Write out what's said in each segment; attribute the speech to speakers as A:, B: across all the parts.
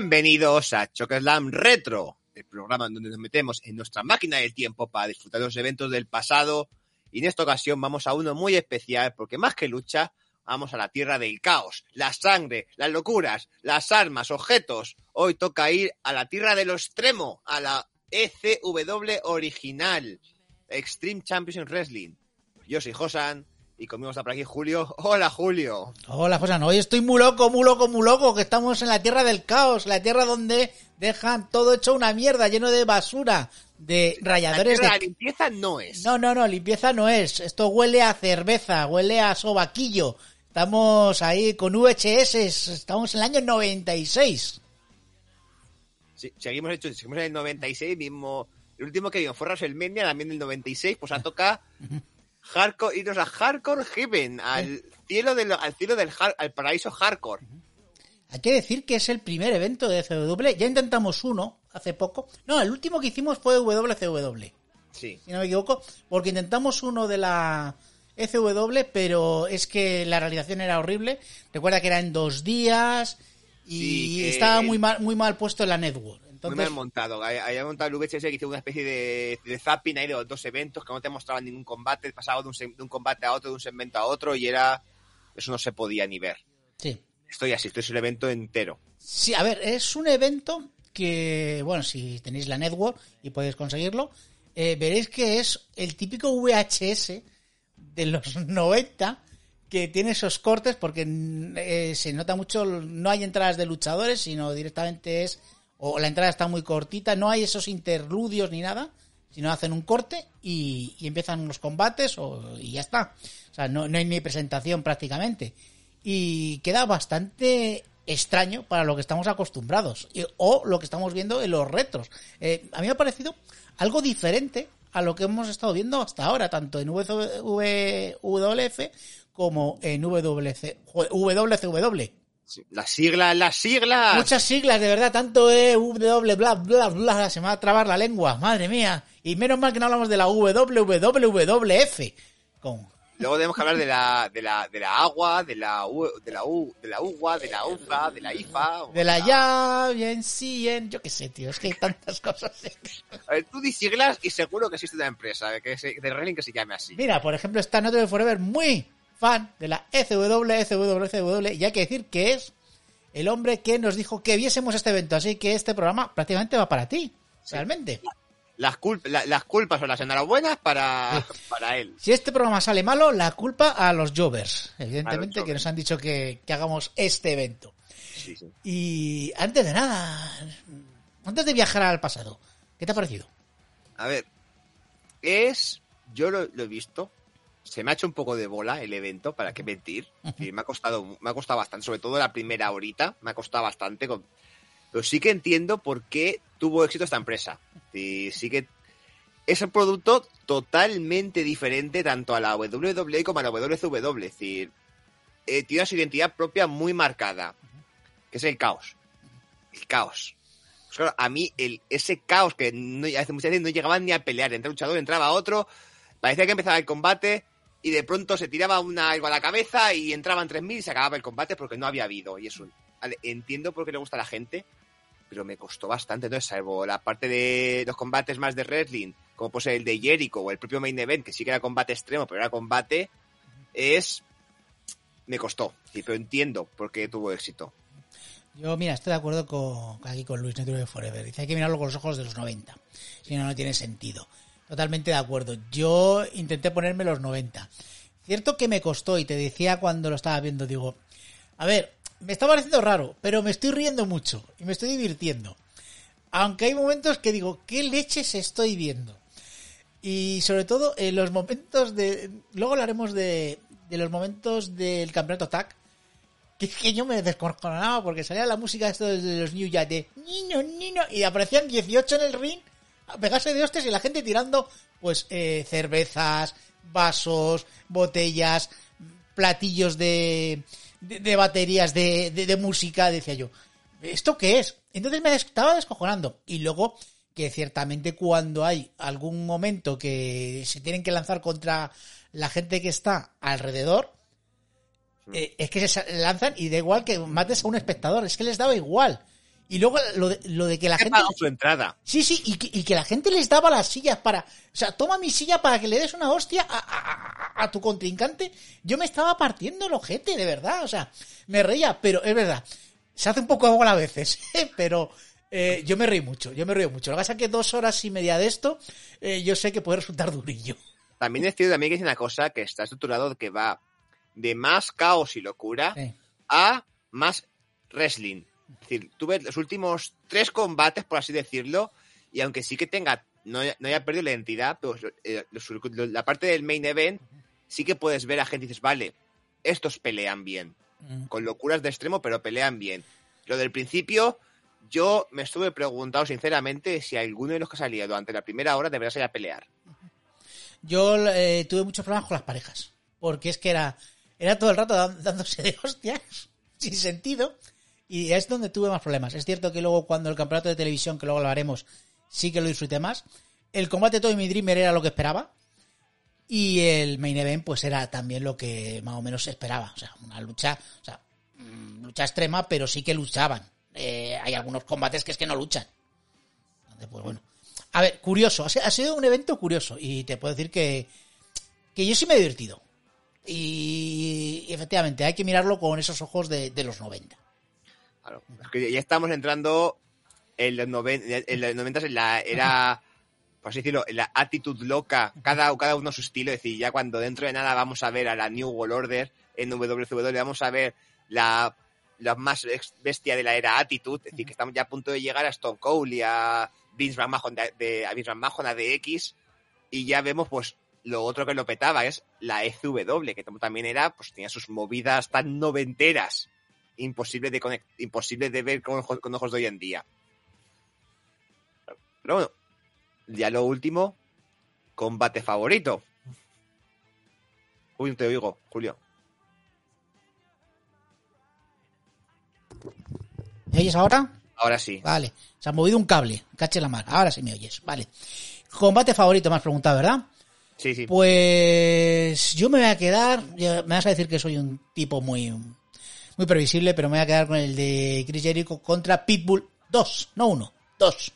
A: Bienvenidos a Chocaslam Retro, el programa en donde nos metemos en nuestra máquina del tiempo para disfrutar de los eventos del pasado. Y en esta ocasión vamos a uno muy especial porque más que lucha, vamos a la tierra del caos, la sangre, las locuras, las armas, objetos. Hoy toca ir a la tierra de lo extremo, a la ECW original, Extreme Championship Wrestling. Yo soy Josan y conmigo está por aquí Julio. Hola Julio.
B: Hola, Josan. Hoy estoy muy loco, muy loco, muy loco, que estamos en la tierra del caos, la tierra donde dejan todo hecho una mierda, lleno de basura, de rayadores
A: la, tierra,
B: de...
A: la limpieza no es.
B: No, no, no, limpieza no es. Esto huele a cerveza, huele a sobaquillo. Estamos ahí con VHS, estamos en el año 96.
A: Sí, seguimos hecho, seguimos en el 96, mismo. El último que vimos fue WrestleMania, también del 96, pues a toca hardcore, irnos a Hardcore Heaven, al cielo del, al cielo del al paraíso hardcore.
B: Hay que decir que es el primer evento de CW. Ya intentamos uno hace poco. No, el último que hicimos fue WCW.
A: Sí.
B: si no me equivoco, porque intentamos uno de la ECW, pero es que la realización era horrible. Recuerda que era en dos días y
A: Sí, que
B: estaba muy mal, muy mal puesto en la network.
A: Muy
B: Entonces,
A: mal montado. Había montado el VHS que hizo una especie de, de zapping ahí de los dos eventos que no te mostraban ningún combate, pasaba de un, se- de un combate a otro, de un segmento a otro y era. Eso no se podía ni ver.
B: sí.
A: Estoy así, esto es el evento entero.
B: Sí, a ver, es un evento que, bueno, si tenéis la network y podéis conseguirlo, eh, veréis que es el típico VHS de los 90 que tiene esos cortes porque eh, se nota mucho, no hay entradas de luchadores, sino directamente es, o la entrada está muy cortita, no hay esos interludios ni nada, sino hacen un corte y, empiezan los combates o, y ya está. O sea, no, hay ni presentación prácticamente. Y queda bastante extraño para lo que estamos acostumbrados o lo que estamos viendo en los retros. Eh, a mí me ha parecido algo diferente a lo que hemos estado viendo hasta ahora, tanto en WWF como en WC, WCW.
A: Las siglas, las siglas.
B: Muchas siglas, de verdad, tanto E, W, bla, bla, bla, se me va a trabar la lengua, madre mía. Y menos mal que no hablamos de la WWF. Con...
A: Luego tenemos que hablar de la, de la, de la agua, de la U, de la U, de la UGA, de la UFA, de la IFA.
B: De la ya, bien, sí, en... yo qué sé, tío, es que hay tantas cosas.
A: A ver, tú di siglas y seguro que existe una empresa que se, de wrestling que se llame así.
B: Mira, por ejemplo, está Noto de Forever muy fan de la ECW, ECW, ECW, y hay que decir que es el hombre que nos dijo que viésemos este evento, así que este programa prácticamente va para ti, realmente.
A: Las, culp- la- las culpas o las enhorabuenas para, para él.
B: Si este programa sale malo, la culpa a los Jovers, evidentemente, que nos han dicho que, que hagamos este evento.
A: Sí.
B: Y antes de nada, antes de viajar al pasado, ¿qué te ha parecido?
A: A ver, es. Yo lo, lo he visto. Se me ha hecho un poco de bola el evento, para qué mentir. Sí, me ha costado, me ha costado bastante, sobre todo la primera horita, me ha costado bastante. con- Pero sí que entiendo por qué tuvo éxito esta empresa. Sí, sí que es un producto totalmente diferente tanto a la WWE como a la WCW. Es decir, eh, tiene su identidad propia muy marcada, que es el caos. El caos. Pues claro, a mí el, ese caos que no, hace muchas veces no llegaban ni a pelear. Entraba un luchador, entraba otro, parecía que empezaba el combate y de pronto se tiraba una algo a la cabeza y entraban 3.000 y se acababa el combate porque no había habido. Y eso, vale, entiendo por qué le gusta a la gente, pero me costó bastante. Entonces, salvo la parte de los combates más de wrestling, como puede ser el de Jericho o el propio Main Event, que sí que era combate extremo, pero era combate, es... Me costó, sí, pero entiendo por qué tuvo éxito.
B: Yo, mira, estoy de acuerdo con, aquí con Luis Network de Forever. Dice, hay que mirarlo con los ojos de los 90. Si no, no tiene sentido. Totalmente de acuerdo. Yo intenté ponerme los 90. Cierto que me costó, y te decía cuando lo estaba viendo, digo, a ver, me está pareciendo raro, pero me estoy riendo mucho y me estoy divirtiendo. Aunque hay momentos que digo, ¿qué leches estoy viendo? Y sobre todo en los momentos de... Luego hablaremos de, de los momentos del campeonato TAC, que que yo me descojonaba porque salía la música de los New Jack de niño, niño, y aparecían 18 en el ring a pegarse de hostias y la gente tirando pues eh, cervezas, vasos, botellas, platillos de, de, de baterías de, de, de música, decía yo. ¿Esto qué es? Entonces me estaba descojonando. Y luego que ciertamente cuando hay algún momento que se tienen que lanzar contra la gente que está alrededor, eh, es que se lanzan y da igual que mates a un espectador, es que les daba igual. Y luego lo de, lo de que la
A: ¿Qué
B: gente...
A: su entrada?
B: Sí, sí, y que, y que la gente les daba las sillas para... O sea, toma mi silla para que le des una hostia a, a- a- a tu contrincante. Yo me estaba partiendo el ojete, de verdad. O sea, me reía, pero es verdad. Se hace un poco bola a veces, pero eh, yo me reí mucho, yo me reí mucho. Lo que pasa es que dos horas y media de esto, eh, yo sé que puede resultar durillo.
A: También es cierto también que es una cosa que está estructurado que va de más caos y locura
B: Eh,
A: a más wrestling. Es decir, tú ves los últimos tres combates, por así decirlo, y aunque sí que tenga, no, no haya perdido la identidad, pero eh, los- la parte del main event, sí que puedes ver a gente y dices, vale, estos pelean bien.
B: mm.
A: Con locuras de extremo, pero pelean bien. Lo del principio, yo me estuve preguntando sinceramente si alguno de los que salía durante la primera hora debería salir a pelear.
B: Yo eh, tuve muchos problemas con las parejas, porque es que era, era todo el rato dándose de hostias, sin sentido, y es donde tuve más problemas. Es cierto que luego cuando el campeonato de televisión, que luego lo haremos, sí que lo disfruté más. El combate de Tommy Dreamer era lo que esperaba, y el main event pues era también lo que más o menos se esperaba. O sea, una lucha, o sea, mm, lucha extrema, pero sí que luchaban. Eh, hay algunos combates que es que no luchan. Pues bueno. A ver, curioso, ha si- ha sido un evento curioso y te puedo decir que, que yo sí me he divertido. Y, efectivamente, hay que mirarlo con esos ojos de, de los 90.
A: Claro, es que ya estamos entrando en los, noven- en los 90 en la era, por así decirlo, en la actitud loca, cada, cada uno su estilo. Es decir, ya cuando dentro de nada vamos a ver a la New World Order en WCW, vamos a ver la, la más bestia de la era Attitude. Es decir, que estamos ya a punto de llegar a Stone Cold y a Vince McMahon de, de- a Vince McMahon, a DX. Y ya vemos, pues, lo otro que lo petaba es la ECW, que también era, pues tenía sus movidas tan noventeras imposible de conect- imposible de ver con, ojos- con ojos de hoy en día. Pero bueno, ya lo último, combate favorito. Uy, no te oigo, Julio.
B: ¿Me oyes ahora?
A: Ahora sí.
B: Vale. Se ha movido un cable. Cache la mar. Ahora sí me oyes. Vale. Combate favorito, me has preguntado, ¿verdad?
A: Sí, sí.
B: Pues yo me voy a quedar, me vas a decir que soy un tipo muy muy previsible, pero me voy a quedar con el de Chris Jericho contra Pitbull 2, no uno, 2.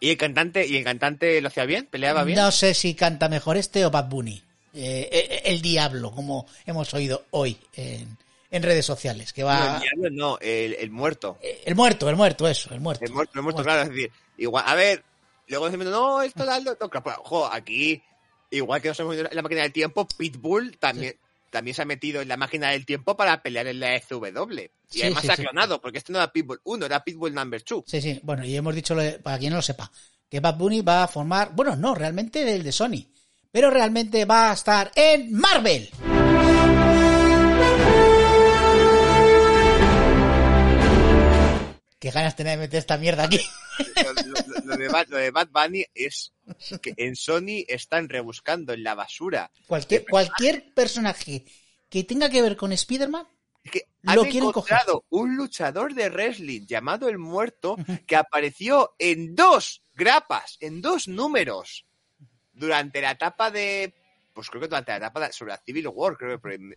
A: ¿Y el cantante, y el cantante lo hacía bien? ¿Peleaba bien?
B: No sé si canta mejor este o Bad Bunny. Eh, eh, el diablo, como hemos oído hoy en, en redes sociales, que
A: No,
B: va...
A: el diablo no, el, el muerto.
B: Eh, El muerto, el muerto, eso, el muerto.
A: El muerto, el muerto, claro, es decir, igual, a ver, luego decimos, no, esto no, claro, pues, ojo, aquí, igual que nos hemos en la máquina del tiempo, Pitbull también, también se ha metido en la máquina del tiempo para pelear en la ECW. Y
B: Sí,
A: además
B: sí,
A: se ha
B: sí.
A: clonado, porque este no era Pitbull 1, era Pitbull number 2.
B: Sí, sí, bueno, y hemos dicho, para quien no lo sepa, que Bad Bunny va a formar, bueno, no, realmente el de Sony, pero realmente va a estar en Marvel. Qué ganas tenía de meter esta mierda aquí.
A: Lo, lo- lo de Bad, lo de Bad Bunny es que en Sony están rebuscando en la basura.
B: Cualquier, cualquier personaje que tenga que ver con Spider-Man,
A: Es que
B: Lo
A: han
B: quieren
A: encontrado un luchador de wrestling llamado El Muerto que apareció en dos grapas, en dos números, durante la etapa de... Pues creo que durante la etapa sobre la Civil War, creo que... Pero,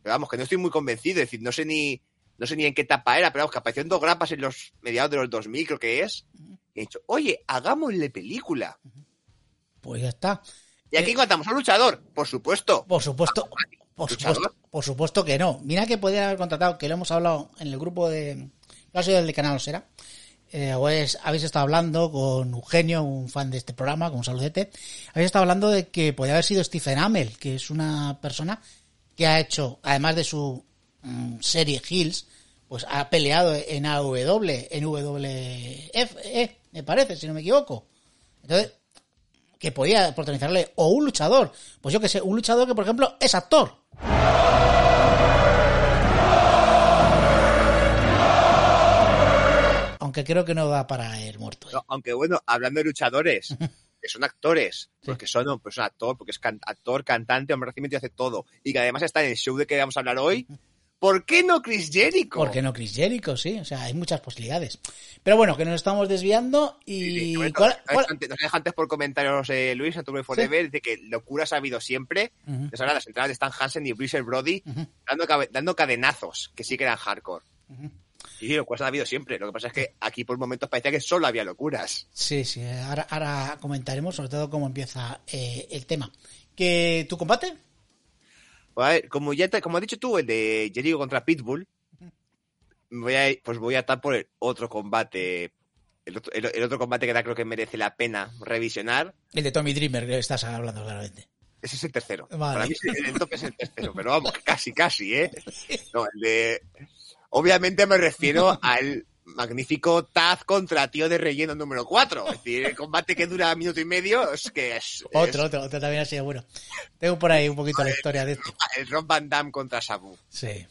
A: pero vamos, que no estoy muy convencido, es decir, no sé ni... No sé ni en qué etapa era, pero vamos, que apareció en dos grapas en los mediados de los 2000, creo que es. Y he dicho, oye, hagámosle película.
B: pues ya está.
A: Y aquí
B: Eh,
A: encontramos a un luchador, por supuesto.
B: Por supuesto, por supuesto, por supuesto que no. Mira que podrían haber contratado, que lo hemos hablado en el grupo de. Yo soy del de Canal Osera. Eh, o es- habéis estado hablando con Eugenio, un fan de este programa, con un saludete. Habéis estado hablando de que podría haber sido Stephen Amell, que es una persona que ha hecho, además de su mm, serie Hills, pues ha peleado en AW, en WF, eh, me parece, si no me equivoco. Entonces, que podía protagonizarle o un luchador. Pues yo que sé, un luchador que, por ejemplo, es actor. Aunque creo que no da para el muerto. ¿eh?
A: No, aunque bueno, hablando de luchadores, que son actores, porque son pues, un actor, porque es can- actor, cantante, hombre y hace todo, y que además está en el show de que vamos a hablar hoy, ¿por qué no Chris Jericho?
B: ¿Por qué no Chris Jericho? Sí, o sea, hay muchas posibilidades. Pero bueno, que nos estamos desviando
A: Sí,
B: y...
A: sí, bueno,
B: ¿cuál- cuál-
A: deja antes- nos deja antes por comentarios eh, Luis, a tu Forever, dice que locuras ha habido siempre. Pues ahora las entradas de Stan Hansen y Bruiser Brody dando, dando cadenazos, que sí que eran hardcore.
B: Ujú.
A: Sí, sí, locuras ha habido siempre. Lo que pasa es que aquí por momentos parecía que solo había locuras.
B: Sí, sí. Ahora, ahora comentaremos sobre todo cómo empieza eh, el tema. ¿Que tu combate?
A: A ver, como ya te- como has dicho tú, el de Jericho contra Pitbull, voy a, pues voy a estar por el otro combate. El otro, el- el otro combate que da creo que merece la pena revisionar.
B: El de Tommy Dreamer, que estás hablando claramente.
A: Ese es el tercero.
B: Vale.
A: Para mí el, el top es el tercero, pero vamos, casi, casi, ¿eh? No, el de... Obviamente me refiero al magnífico Taz contra Tío de Relleno número 4. Es decir, el combate que dura minuto y medio es que es...
B: Otro, otro, otro también ha sido bueno. Tengo por ahí un poquito la historia de esto.
A: es el Rob Van Damme contra Sabu.
B: Sí,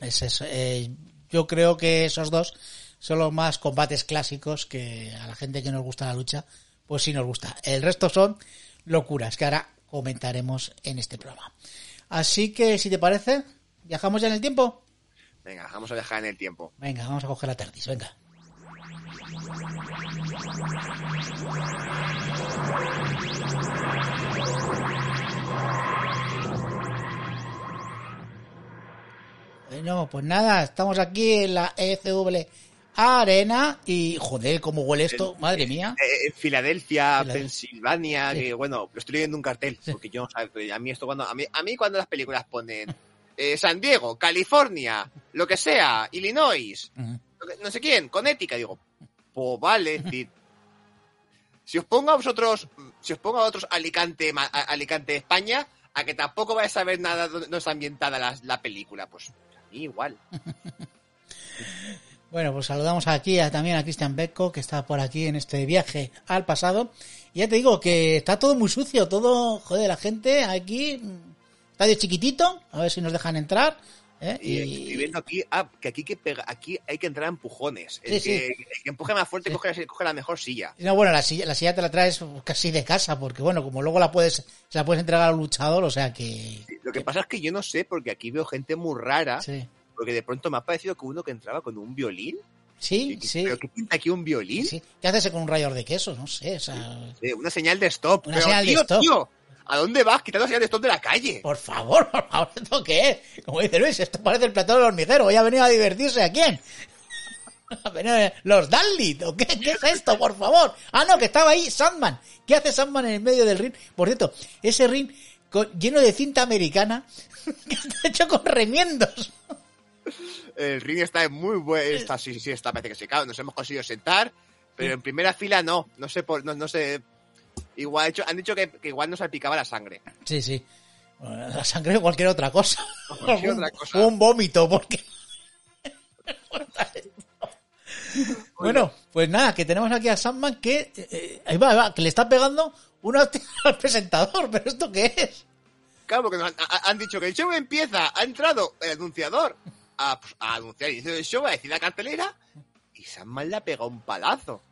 B: es eso. Eh, yo creo que esos dos son los más combates clásicos que a la gente que nos gusta la lucha, pues sí nos gusta. El resto son locuras que ahora comentaremos en este programa. Así que, si te parece, viajamos ya en el tiempo.
A: Venga, vamos a viajar en el tiempo.
B: Venga, vamos a coger la TARDIS, venga. Bueno, pues nada, estamos aquí en la ECW Arena y joder, cómo huele esto, madre mía.
A: Eh, en Filadelfia,
B: Filadelfia.
A: Pensilvania,
B: Sí.
A: que bueno, lo estoy leyendo en un cartel, porque yo a mí esto cuando, a mí, a mí cuando las películas ponen eh, San Diego, California, lo que sea, Illinois, no sé quién, Connecticut, digo, pues vale, decir, si os pongo a vosotros, si os pongo a otros Alicante, Ma- a- Alicante, España, a que tampoco vais a saber nada dónde no está ambientada la, la película, pues a mí igual.
B: Bueno, pues saludamos aquí a- también a Cristian Becco, que está por aquí en este viaje al pasado. Y ya te digo que está todo muy sucio, todo, joder, la gente aquí, estadio chiquitito, a ver si nos dejan entrar. ¿eh?
A: Y,
B: Y-
A: estoy viendo aquí, ah, que aquí, que pega, aquí hay que entrar a empujones. El,
B: Sí,
A: que, el que empuje más fuerte
B: Sí.
A: coge, la- coge la mejor silla.
B: No, bueno, la silla, la silla te la traes casi de casa, porque bueno, como luego la puedes, se la puedes entregar al luchador, o sea que...
A: Lo que pasa es que yo no sé, porque aquí veo gente muy rara,
B: Sí,
A: porque de pronto me ha parecido que uno que entraba con un violín.
B: sí,
A: ¿Qué-
B: sí.
A: ¿Pero qué pinta aquí un violín?
B: sí. ¿Qué haces con un rayador de queso? No sé, o sea...
A: Una señal de stop.
B: Una
A: Pero,
B: señal de
A: tío,
B: stop.
A: tío, ¿a dónde vas quitando señal de de la calle?
B: Por favor, por favor, ¿esto qué es? Como dice Luis, esto parece el platón del hormiguero. Hoy ha venido a divertirse a quién? Los Dalit, ¿o qué? ¿Qué es esto, por favor? Ah, no, que estaba ahí Sandman. ¿Qué hace Sandman en el medio del ring? Por cierto, ese ring con- lleno de cinta americana que está hecho con remiendos.
A: El ring está en muy buen. Está, sí, sí, está, parece que se cae. Nos hemos conseguido sentar, pero en primera fila no. No sé por. No, no sé. Igual, hecho, han dicho que, que igual nos salpicaba la sangre.
B: Sí, sí. Bueno, La sangre o cualquier otra cosa.
A: Cualquier
B: un,
A: otra cosa.
B: un vómito, porque... bueno, pues nada, que tenemos aquí a Sandman que... eh, ahí va, ahí va, que le está pegando una al presentador. ¿Pero esto qué es?
A: Claro, porque nos han, ha- han dicho que el show empieza. Ha entrado el anunciador a, pues, a anunciar el inicio del show, a decir la cartelera. Y Sandman le ha pegado un palazo.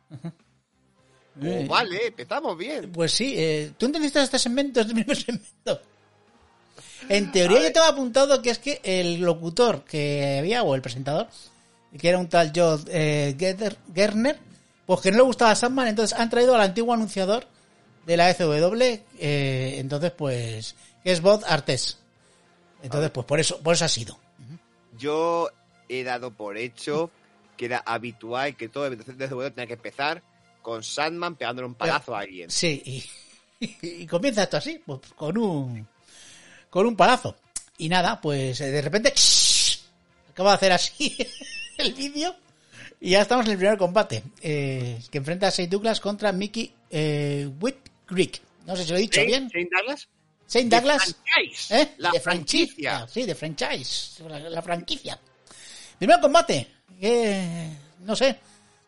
B: Eh,
A: Oh, vale, empezamos bien.
B: Pues sí, eh, ¿tú entendiste este segmento, este primer segmento? En teoría yo tengo apuntado que es que el locutor que había, o el presentador, que era un tal Joe eh, Gerner- pues que no le gustaba Sandman, entonces han traído al antiguo anunciador de la FW, eh, entonces pues, que es Bob Artes. Entonces pues por eso, por eso ha sido.
A: Yo he dado por hecho que era habitual que todo el de WWE tenía que empezar con Sandman pegándole un palazo a alguien.
B: Sí, y, y comienza esto así, pues con un con un palazo. Y nada, pues eh, de repente acaba de hacer así el vídeo y ya estamos en el primer combate, eh, que enfrenta a Saint Douglas contra Mickey eh, Whitcreek. No sé si lo he dicho bien.
A: Shane Douglas.
B: Saint Douglas,
A: franchise,
B: ¿eh?
A: La
B: de
A: franquicia.
B: Sí, de franchise, la, la franquicia. Primer combate, que no sé.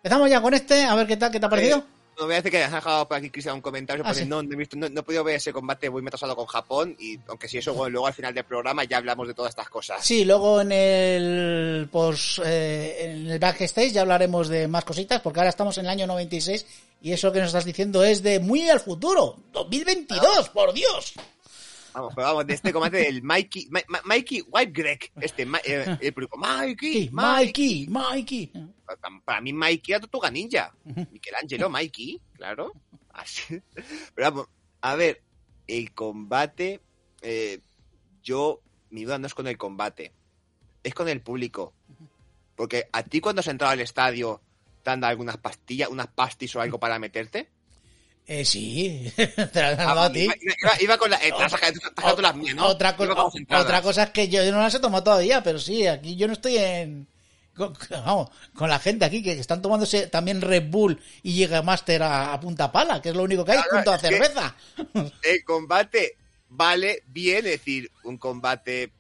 B: Empezamos ya con este, a ver qué tal, qué te ha parecido.
A: Eh, no voy a decir que has dejado por aquí, Cristian, un comentario.
B: Ah, sí.
A: no, no he visto, no, no he podido ver ese combate muy metasado con Japón. Y aunque sí, eso bueno, luego al final del programa ya hablamos de todas estas cosas.
B: Sí, luego en el post, eh, en el backstage ya hablaremos de más cositas, porque ahora estamos en el año 96 y eso que nos estás diciendo es de muy al futuro, 2022, por Dios.
A: Vamos, pero vamos, de este combate del Mikey, Ma- Ma- Mikey White Greg. Este, Ma- eh, el público, Mikey, Mikey.
B: Mikey, Mikey.
A: Para, para mí, Mikey era Tortuga Ninja. Michelangelo, Mikey, claro. Así. Pero vamos, a ver, el combate, eh, yo, mi duda no es con el combate, es con el público. Porque a ti cuando has entrado al estadio te han dado algunas pastillas, unas pastis o algo para meterte.
B: Eh, sí, te la han
A: Ah,
B: dado a ti.
A: Iba, iba- iba con la, eh, te has sacado- te has sacado las mías, ¿no?
B: Otra, co- otra cosa es que yo no las he tomado todavía, pero sí, aquí yo no estoy en. Con, vamos, con la gente aquí que están tomándose también Red Bull y llega Master a, a punta pala, que es lo único que hay,
A: Claro,
B: junto a cerveza.
A: El combate vale bien, es decir, un combate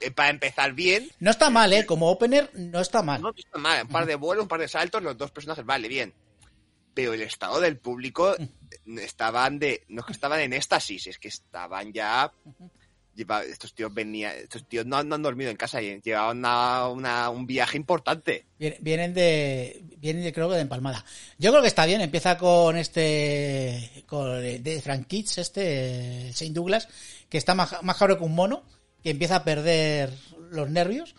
A: eh, para empezar bien.
B: No está mal, ¿eh? Como opener, no está mal.
A: No está mal, un par de vuelos, un par de saltos, los dos personajes vale bien. Pero el estado del público estaban de. No es que estaban en éxtasis, es que estaban ya. estos tíos venían. Estos tíos no, han- dormido en casa y llevaban una- un viaje importante.
B: Vienen- de, vienen de, creo que de empalmada. Yo creo que está bien, empieza con este, con de Frank Kitts, este, Saint Douglas, que está más, más cabro que un mono, que empieza a perder los nervios,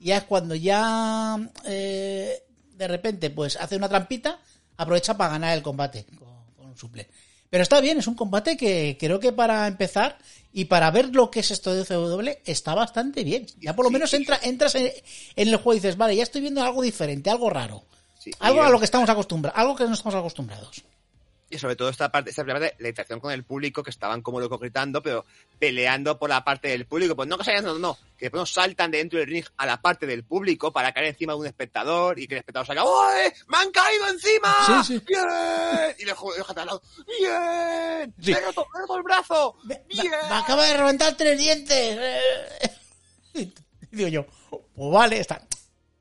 B: y es cuando ya, eh, de repente, pues hace una trampita, aprovecha para ganar el combate con, con un suple. Pero está bien, es un combate que creo que para empezar y para ver lo que es esto de CW está bastante bien. Ya por lo
A: Sí,
B: menos entra, entras en, en el juego y dices, vale, ya estoy viendo algo diferente, algo raro.
A: Sí,
B: Algo a lo que estamos acostumbrados, algo que no estamos acostumbrados.
A: Y sobre todo esta parte, esta primera parte, la interacción con el público, que estaban como locos gritando, pero peleando por la parte del público. Pues no que salgan, no, no, que después nos saltan de dentro del ring a la parte del público para caer encima de un espectador y que el espectador salga, ¡Oye! ¡Me han caído encima!
B: Sí, sí.
A: ¡Bien! Y le juego al lado, ¡Bien!
B: Sí.
A: ¡Me he roto, me he roto el brazo!
B: Me,
A: ¡Bien!
B: me- me acaba de reventar tres dientes. Y digo yo, pues vale, está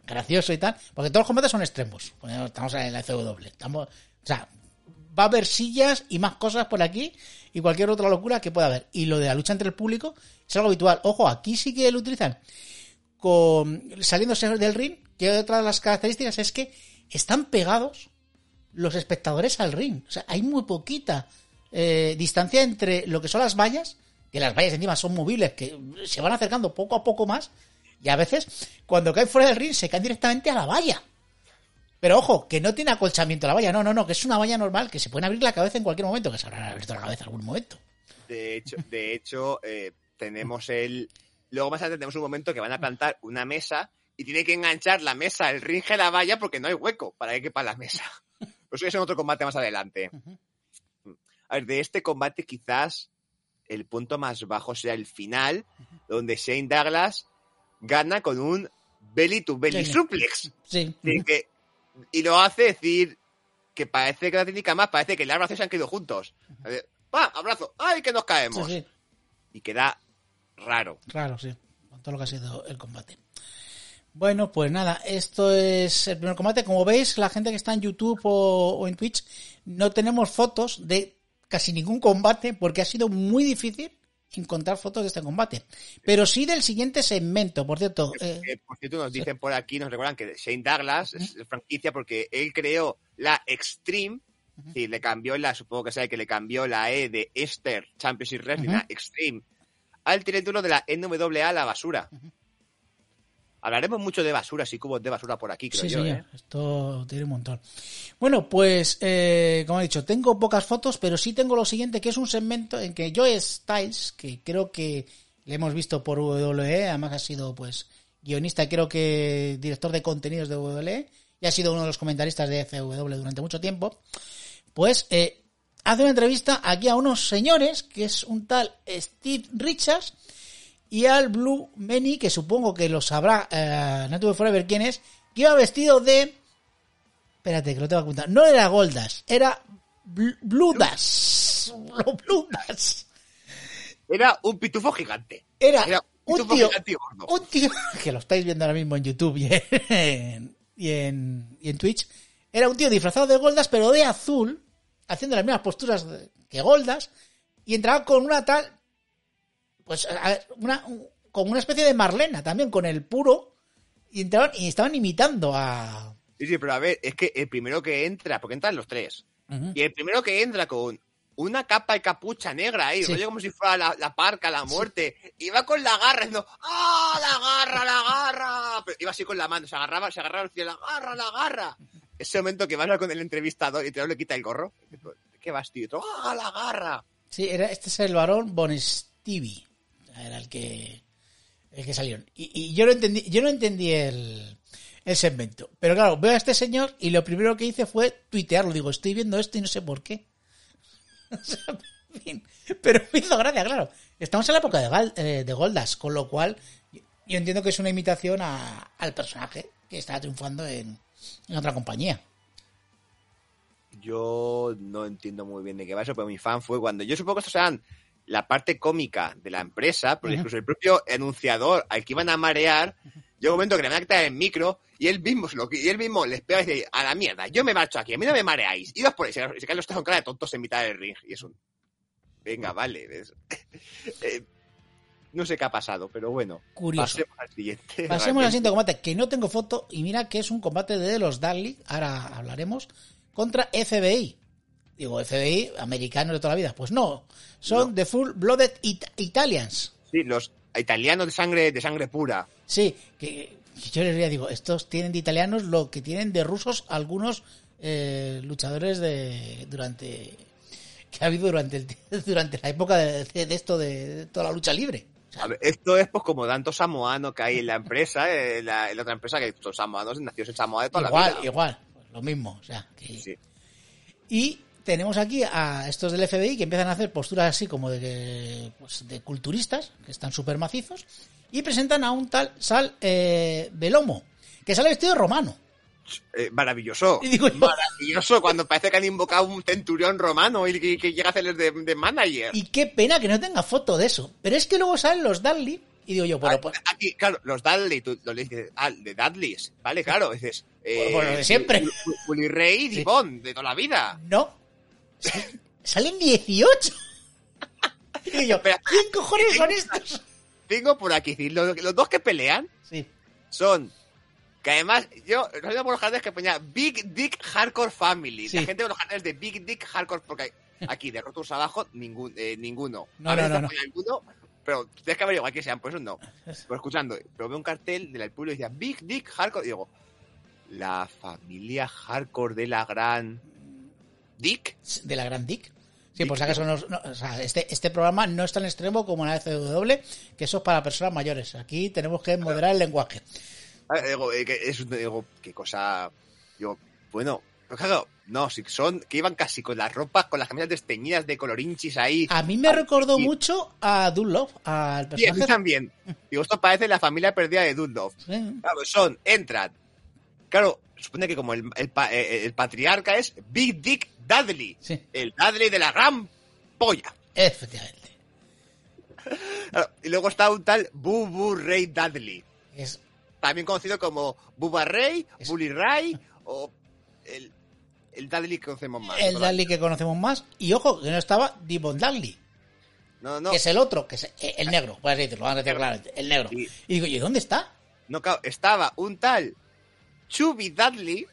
B: gracioso y tal. Porque todos los combates son extremos. Estamos en la CW. Estamos, o sea, va a haber sillas y más cosas por aquí y cualquier otra locura que pueda haber. Y lo de la lucha entre el público es algo habitual. Ojo, aquí sí que lo utilizan con saliéndose del ring, que otra de las características es que están pegados los espectadores al ring. O sea, hay muy poquita eh, distancia entre lo que son las vallas, que las vallas encima son movibles, que se van acercando poco a poco más, y a veces cuando caen fuera del ring se caen directamente a la valla. Pero ojo, que no tiene acolchamiento la valla, no, no, no, que es una valla normal, que se pueden abrir la cabeza en cualquier momento, que se habrán abierto la cabeza en algún momento.
A: De hecho, de hecho eh, tenemos el... Luego más adelante tenemos un momento que van a plantar una mesa y tiene que enganchar la mesa al ring a la valla porque no hay hueco para que quepa la mesa. Pues eso es en otro combate más adelante. A ver, de este combate quizás el punto más bajo sea el final, donde Shane Douglas gana con un belly to belly
B: Sí.
A: suplex.
B: Sí.
A: Que- y lo hace decir que parece que la técnica más, parece que los brazos se han quedado juntos. A ver, ¡Pa! ¡Abrazo! ¡Ay, que nos caemos!
B: sí.
A: Y queda raro.
B: Claro, sí. Con todo lo que ha sido el combate. Bueno, pues nada, esto es el primer combate. Como veis, la gente que está en YouTube o, o en Twitch, no tenemos fotos de casi ningún combate porque ha sido muy difícil encontrar fotos de este combate. Pero sí del siguiente segmento, por cierto. eh,
A: Eh, por cierto, nos dicen por aquí, nos recuerdan que Shane Douglas es franquicia porque él creó la Extreme. Sí, le cambió la, supongo que sabe que le cambió la E de Esther Championship Wrestling, la Extreme, al título de la NWA a la basura. Hablaremos mucho de basuras y cubos de basura por aquí, creo
B: sí,
A: yo.
B: señor.
A: ¿eh?
B: Esto tiene un montón. Bueno, pues, eh, como he dicho, tengo pocas fotos, pero sí tengo lo siguiente, que es un segmento en que Joe Styles, que creo que le hemos visto por WWE, además ha sido, pues, guionista creo que director de contenidos de WWE, y ha sido uno de los comentaristas de FW durante mucho tiempo, pues, eh, hace una entrevista aquí a unos señores, que es un tal Steve Richards, y al Blue Many, que supongo que lo sabrá eh, Natural Forever quién es, que iba vestido de... Espérate, que lo tengo que apuntar. No era Goldas, era Bl- Bludas. Bludas.
A: Era un pitufo gigante.
B: Era,
A: Era un
B: un
A: pitufo
B: tío,
A: gigante gordo.
B: un tío, que lo estáis viendo ahora mismo en YouTube y en, y en, y en Twitch, era un tío disfrazado de Goldas, pero de azul, haciendo las mismas posturas que Goldas, y entraba con una tal, pues, una, un- como una especie de Marlena también, con el puro, y entraban, y estaban imitando a...
A: Sí, sí, pero a ver, es que el primero que entra, porque entran los tres, y el primero que entra con una capa y capucha negra ahí,
B: Sí.
A: rollo como si fuera la, la parca, la muerte, iba con la garra, diciendo, ¡ah, la garra, la garra! Pero iba así con la mano, se agarraba, se agarraba, decía, la garra, la garra. Ese momento que vas con el entrevistador y te le quita el gorro, ¿de qué vas, tío? ¡ah, la garra!
B: Sí, era, este es el varón Bon Stevie. Era el que, el que salieron. Y, y yo no entendí, yo no entendí el, el segmento. Pero claro, veo a este señor y lo primero que hice fue tuitearlo. Digo, estoy viendo esto y no sé por qué. Pero me hizo gracia, claro. Estamos en la época de, Gal- eh, de Goldas, con lo cual yo entiendo que es una imitación a- al personaje que está triunfando en, en otra compañía.
A: Yo no entiendo muy bien de qué va eso, pero mi fan fue cuando yo supongo que estos eran la parte cómica de la empresa,
B: Ujú.
A: incluso el propio anunciador al que iban a marear, llegó un momento que le van a quitar el micro y él mismo, y él mismo les pega y dice, a la mierda, yo me marcho aquí, a mí no me mareáis, idos por ahí, se, se caen los tres con cara de tontos en mitad del ring, y es un... Venga, vale. eh, no sé qué ha pasado, pero bueno.
B: Curioso.
A: Pasemos al siguiente.
B: Pasemos al siguiente combate, que no tengo foto, y mira que es un combate de los Dudley, ahora hablaremos, contra FBI. Digo, FBI, americanos de toda la vida. Pues no, son
A: No.
B: The Full Blooded It- Italians.
A: Sí, los italianos de sangre, de sangre pura.
B: Sí, que, que yo les diría, digo, estos tienen de italianos lo que tienen de rusos algunos eh, luchadores de durante que ha habido durante el, durante la época de, de esto de, de toda la lucha libre. O sea,
A: A ver, esto es pues como tanto samoano que hay en la empresa, eh, la, en la otra empresa que son samoanos nacidos en Samoa de toda
B: igual,
A: la vida.
B: igual, pues lo mismo, o sea, que-
A: Sí.
B: Y tenemos aquí a estos del FBI que empiezan a hacer posturas así como de, pues, de culturistas, que están súper macizos, y presentan a un tal Sal eh, Belomo, que sale vestido romano.
A: Eh, maravilloso.
B: Y digo yo-
A: Maravilloso cuando parece que han invocado un centurión romano y que, que llega a hacerles de, de manager.
B: Y qué pena que no tenga foto de eso. Pero es que luego salen los Dudley, y digo yo, bueno,
A: Ah,
B: pues,
A: Aquí, claro, los Dudley, tú lo dices, ah, de Dudleys, ¿vale? Claro, dices. Eh,
B: Pues lo de siempre.
A: Willy Rey y
B: Sí.
A: De toda la vida.
B: no. Sal- Salen 18. Y yo,
A: Espera.
B: ¿quién cojones son estos?
A: Tengo por aquí, los, los dos que pelean
B: Sí.
A: son. Que además, yo, no sé por los carteles que ponía Big Dick Hardcore Family.
B: Sí.
A: La gente de los carteles de Big Dick Hardcore, porque aquí de rotos abajo, ningún, eh, ninguno.
B: No,
A: A
B: no, no, no.
A: alguno, pero tienes que averiguar quién sean, por eso no. Pero escuchando, pero veo un cartel del pueblo y decía Big Dick Hardcore. Y digo, la familia hardcore de la gran Dick.
B: de la Gran Dick. Sí, por si acaso no, no- o sea, este, este programa no es tan extremo como la FW, que eso es para personas mayores. Aquí tenemos que moderar el lenguaje.
A: Ah, Digo, eh, que es un- digo, qué cosa. Digo, bueno, claro, no, si son que iban casi con las ropas, con las camisas desteñidas de colorinchis ahí.
B: A mí me recordó
A: y-
B: mucho a Dunlop, al
A: Sí, a mí
B: personaje.
A: también. Digo, esto parece la familia perdida de Dundov.
B: Sí.
A: Claro, son, entran. Claro, supone que como el, el pa- eh, el patriarca es Big Dick Dudley.
B: Sí.
A: El Dudley de la gran polla.
B: Efectivamente.
A: Y luego está un tal Boo Ray Dudley.
B: Es,
A: También conocido como Bubba Ray,
B: Es-
A: Bully Ray o el, el Dudley que conocemos más.
B: el Dudley que conocemos más. Y ojo, que no estaba Divon Dudley,
A: No, no.
B: que es el otro, que es eh, el negro, por así decirlo, vamos a decir el negro.
A: Sí.
B: Y digo, ¿y dónde está?
A: No, claro, estaba un tal Chubby Dudley,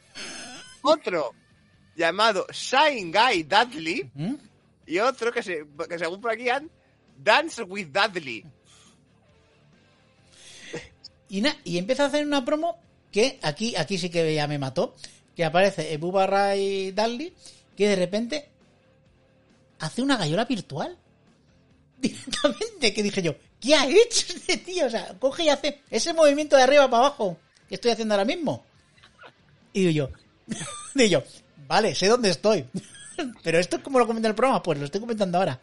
A: otro llamado Shine Guy Dudley
B: ¿Mm?
A: y otro que, se, que según por aquí han Dance with Dudley.
B: Y, na- y empieza a hacer una promo que aquí, aquí sí que ya me mató. Que aparece Bubba Ray Dudley, que de repente hace una gallola virtual. Directamente, que dije yo, ¿qué ha hecho este tío? O sea, coge y hace ese movimiento de arriba para abajo que estoy haciendo ahora mismo. Y digo yo, digo yo, vale, sé dónde estoy. Pero esto es como lo comenta en el programa, pues lo estoy comentando ahora.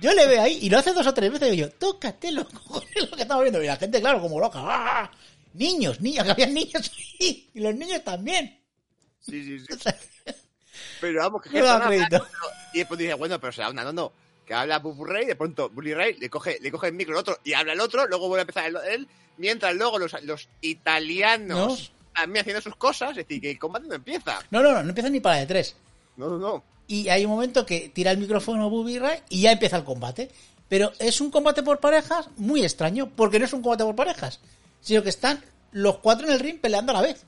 B: Yo le veo ahí y lo hace dos o tres veces y digo yo, tócatelo, cojones, lo que estamos viendo. Y la gente, claro, como loca. ¡ah! Niños, niños, que había niños ahí. Y los niños también.
A: Sí, sí, sí.
B: O sea,
A: Pero vamos, que
B: No
A: hablando, Y después dice, bueno, pero será una, no, no. Que habla Bubba Ray, de pronto Bully Ray le coge, le coge el micro al otro y habla el otro, luego vuelve a empezar el- él, mientras luego los, los italianos también haciendo sus cosas, es decir, que el combate no empieza.
B: No, no, no, no empieza ni para de tres.
A: No, no, no.
B: Y hay un momento que tira el micrófono Bubby Ray y ya empieza el combate. Pero es un combate por parejas muy extraño, porque no es un combate por parejas, sino que están los cuatro en el ring peleando a la vez.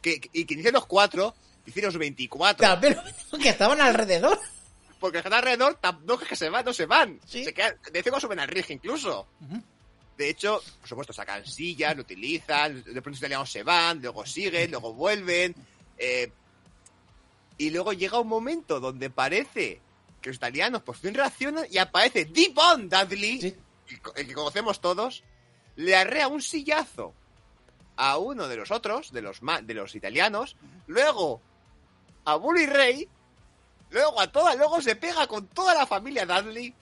A: Que, y que dicen los cuatro, dicen los 24.
B: Claro, pero que estaban alrededor.
A: Porque están alrededor, no es que se van, no se van.
B: Sí.
A: Se quedan, de cuando suben al ring incluso.
B: Ujú.
A: De hecho, por supuesto, sacan sillas, lo utilizan, de pronto los italianos se van, luego siguen, luego vuelven. eh, y luego llega un momento donde parece que los italianos por fin reaccionan y aparece Devon Dudley,
B: Sí.
A: el que conocemos todos, le arrea un sillazo a uno de los otros, de los, de los italianos, luego a Bully Ray, luego a toda, luego se pega con toda la familia Dudley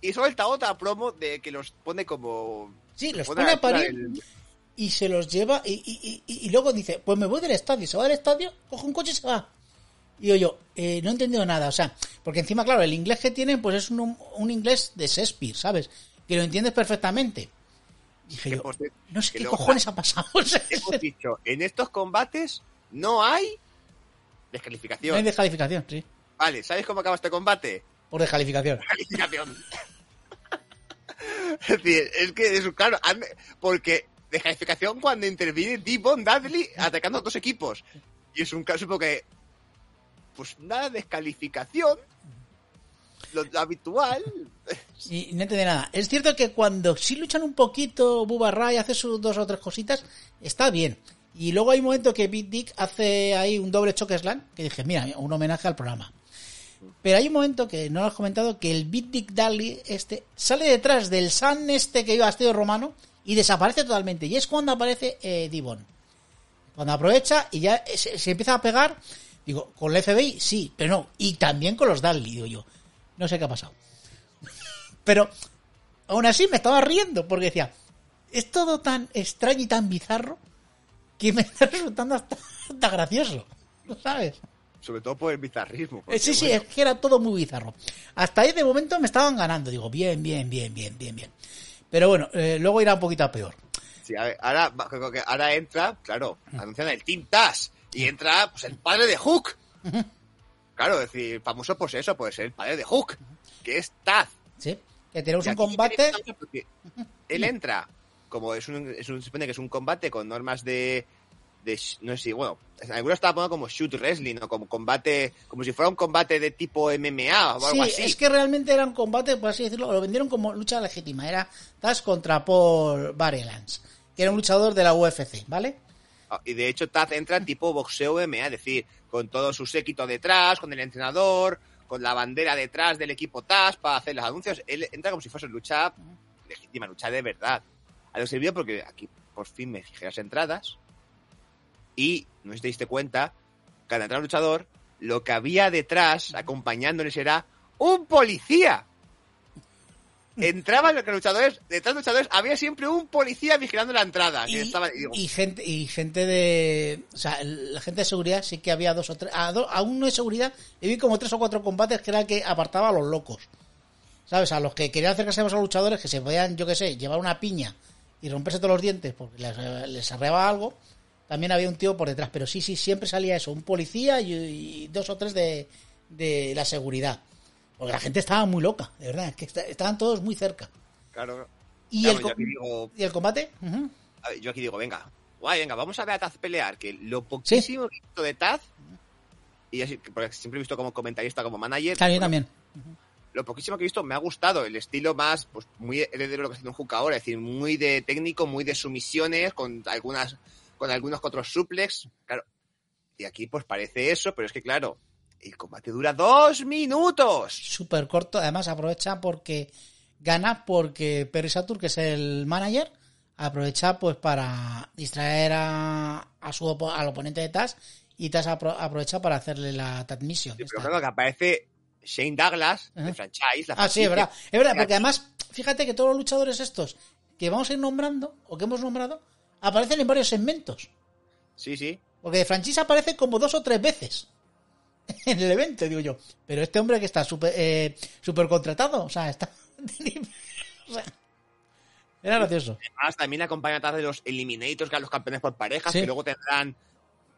A: y suelta otra promo de que los pone como...
B: Sí, los
A: pone
B: a parir y se los lleva y, y- y- y luego dice, pues me voy del estadio, se va del estadio, coge un coche y se va. Y yo, eh, no he entendido nada, o sea, porque encima, claro, el inglés que tienen pues es un, un inglés de Shakespeare, ¿sabes? Que lo entiendes perfectamente. Dije
A: Que
B: yo, no sé qué cojones ha pasado.
A: Hemos dicho, en estos combates no hay
B: no
A: descalificación.
B: hay descalificación, sí.
A: Vale, ¿sabes cómo acaba este combate?
B: Por descalificación.
A: Descalificación. es decir, es que es claro, porque descalificación cuando interviene Devon Dudley atacando a dos equipos. Y es un caso porque, pues nada, descalificación. Lo, lo habitual.
B: Y no entiende nada. Es cierto que cuando sí luchan un poquito, Bubba Ray hace sus dos o tres cositas, está bien. Y luego hay un momento que Big Dick hace ahí un doble choque slam, que dije, mira, un homenaje al programa. Pero hay un momento que no lo has comentado, que el Big Dick Dudley este sale detrás del San este que iba vestido romano y desaparece totalmente. Y es cuando aparece eh, Divon. Cuando aprovecha y ya se, empieza a pegar, digo, con el FBI sí, pero no. Y también con los Dudley, digo yo. No sé qué ha pasado. Pero aún así me estaba riendo porque decía, es todo tan extraño y tan bizarro que me está resultando hasta, hasta gracioso. ¿Sabes?
A: Sobre todo por el bizarrismo.
B: Eh,
A: porque,
B: Sí, sí,
A: bueno,
B: es que era todo muy bizarro. Hasta ahí de momento me estaban ganando. Digo, bien, bien, bien, bien, bien, bien. Pero bueno, eh, luego irá un poquito a peor.
A: sí, a ver, ahora, ahora entra, claro, anuncian el Team Tash. Y entra pues, el padre de Hook. Claro, es decir, famoso pues eso, puede ser el padre de Hook, que es Taz.
B: ¿Sí? Que tenemos un combate.
A: Él entra, como es un, es un- se supone que es un combate con normas de, de no sé si, bueno, algunos estaba poniendo como shoot wrestling o como combate, como si fuera un combate de tipo MMA o algo
B: Sí,
A: así.
B: es que realmente era un combate, por así decirlo, lo vendieron como lucha legítima. Era Taz contra Paul Barelans, que era un luchador de la UFC, ¿vale?
A: Ah, Y de hecho Taz entra en tipo boxeo MMA, es decir, con todo su séquito detrás, con el entrenador, con la bandera detrás del equipo Taz para hacer los anuncios. Él entra como si fuese lucha legítima, lucha de verdad. A lo sirvió porque aquí por fin me fijé las entradas y no sé si te diste cuenta, cada entrada luchador, lo que había detrás acompañándoles era un policía. Entraban los luchadores, detrás de los luchadores había siempre un policía vigilando la entrada. que
B: Y,
A: estaba- y digo,
B: y gente y gente de o sea la gente de seguridad sí que había dos o tres a, do- a uno de seguridad y vi como tres o cuatro combates que era el que apartaba a los locos sabes a los que querían acercarse a los luchadores que se podían yo qué sé llevar una piña y romperse todos los dientes porque les, les arreaba algo también había un tío por detrás pero sí sí siempre salía eso un policía y, y dos o tres de, de la seguridad. Porque la gente estaba muy loca de verdad es que esta- estaban todos muy cerca.
A: Claro,
B: y
A: Claro,
B: el
A: yo
B: co-
A: aquí digo,
B: y el combate
A: yo aquí digo, venga, guay, venga, vamos a ver a Taz pelear, que lo poquísimo que he visto de Taz, y así, porque siempre he visto como comentarista, como manager,
B: Claro, yo también.
A: Lo poquísimo que he visto me ha gustado, el estilo más, pues muy heredero de lo que está haciendo Hook ahora, es decir, muy de técnico, muy de sumisiones, con algunas, con algunos que otros suplex, claro, y aquí pues parece eso, pero es que claro, el combate dura dos minutos.
B: súper corto. Además, aprovecha porque gana porque Perry Satur, que es el manager, aprovecha pues para distraer a, a su opo- al oponente de Taz y Taz apro- aprovecha para hacerle la transmisión.
A: Sí, pero claro, que aparece Shane Douglas, de franchise, la
B: Ah, sí, es verdad. Es verdad, porque además, fíjate que todos los luchadores estos que vamos a ir nombrando o que hemos nombrado aparecen en varios segmentos.
A: Sí, sí.
B: Porque de franchise aparece como dos o tres veces en el evento, digo yo. Pero este hombre que está súper eh, súper contratado, o sea, está... o sea, era gracioso.
A: Además, también acompaña atrás de los Eliminators, que son los campeones por parejas,
B: Sí.
A: que luego tendrán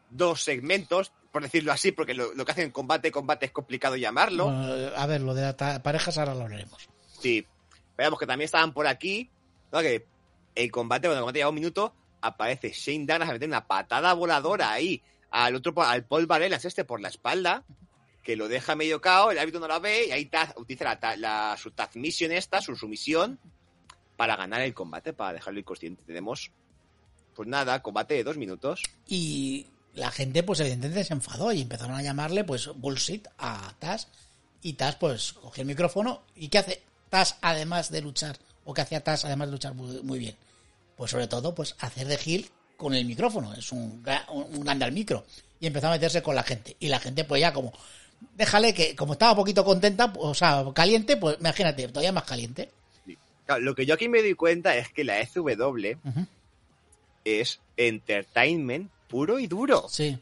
A: dos segmentos, por decirlo así, porque lo, lo que hacen combate, combate es complicado llamarlo.
B: Bueno, a ver, lo de las parejas ahora lo hablaremos.
A: Sí. Veamos que también estaban por aquí. ¿no? Que el combate, cuando el combate lleva un minuto, aparece Shane Douglas a meter una patada voladora ahí al otro, al Paul Varelas este por la espalda, que lo deja medio cao, el árbitro no la ve, y ahí Taz utiliza la, la- su Taz Mission esta, su sumisión, para ganar el combate, para dejarlo inconsciente. Tenemos, pues nada, combate de dos minutos.
B: Y la gente, pues evidentemente se enfadó y empezaron a llamarle, pues, bullshit a Taz. Y Taz, pues, cogió el micrófono. ¿Y qué hace Taz además de luchar? ¿O qué hacía Taz además de luchar muy bien? Pues sobre todo, pues, hacer de Gil con el micrófono, es un, un, grande al micro. Y empezó a meterse con la gente. Y la gente, pues ya como, déjale que, como estaba un poquito contenta, pues, o sea, caliente, pues imagínate, todavía más caliente.
A: Claro, lo que yo aquí me doy cuenta es que la SW es entertainment puro y duro.
B: Sí.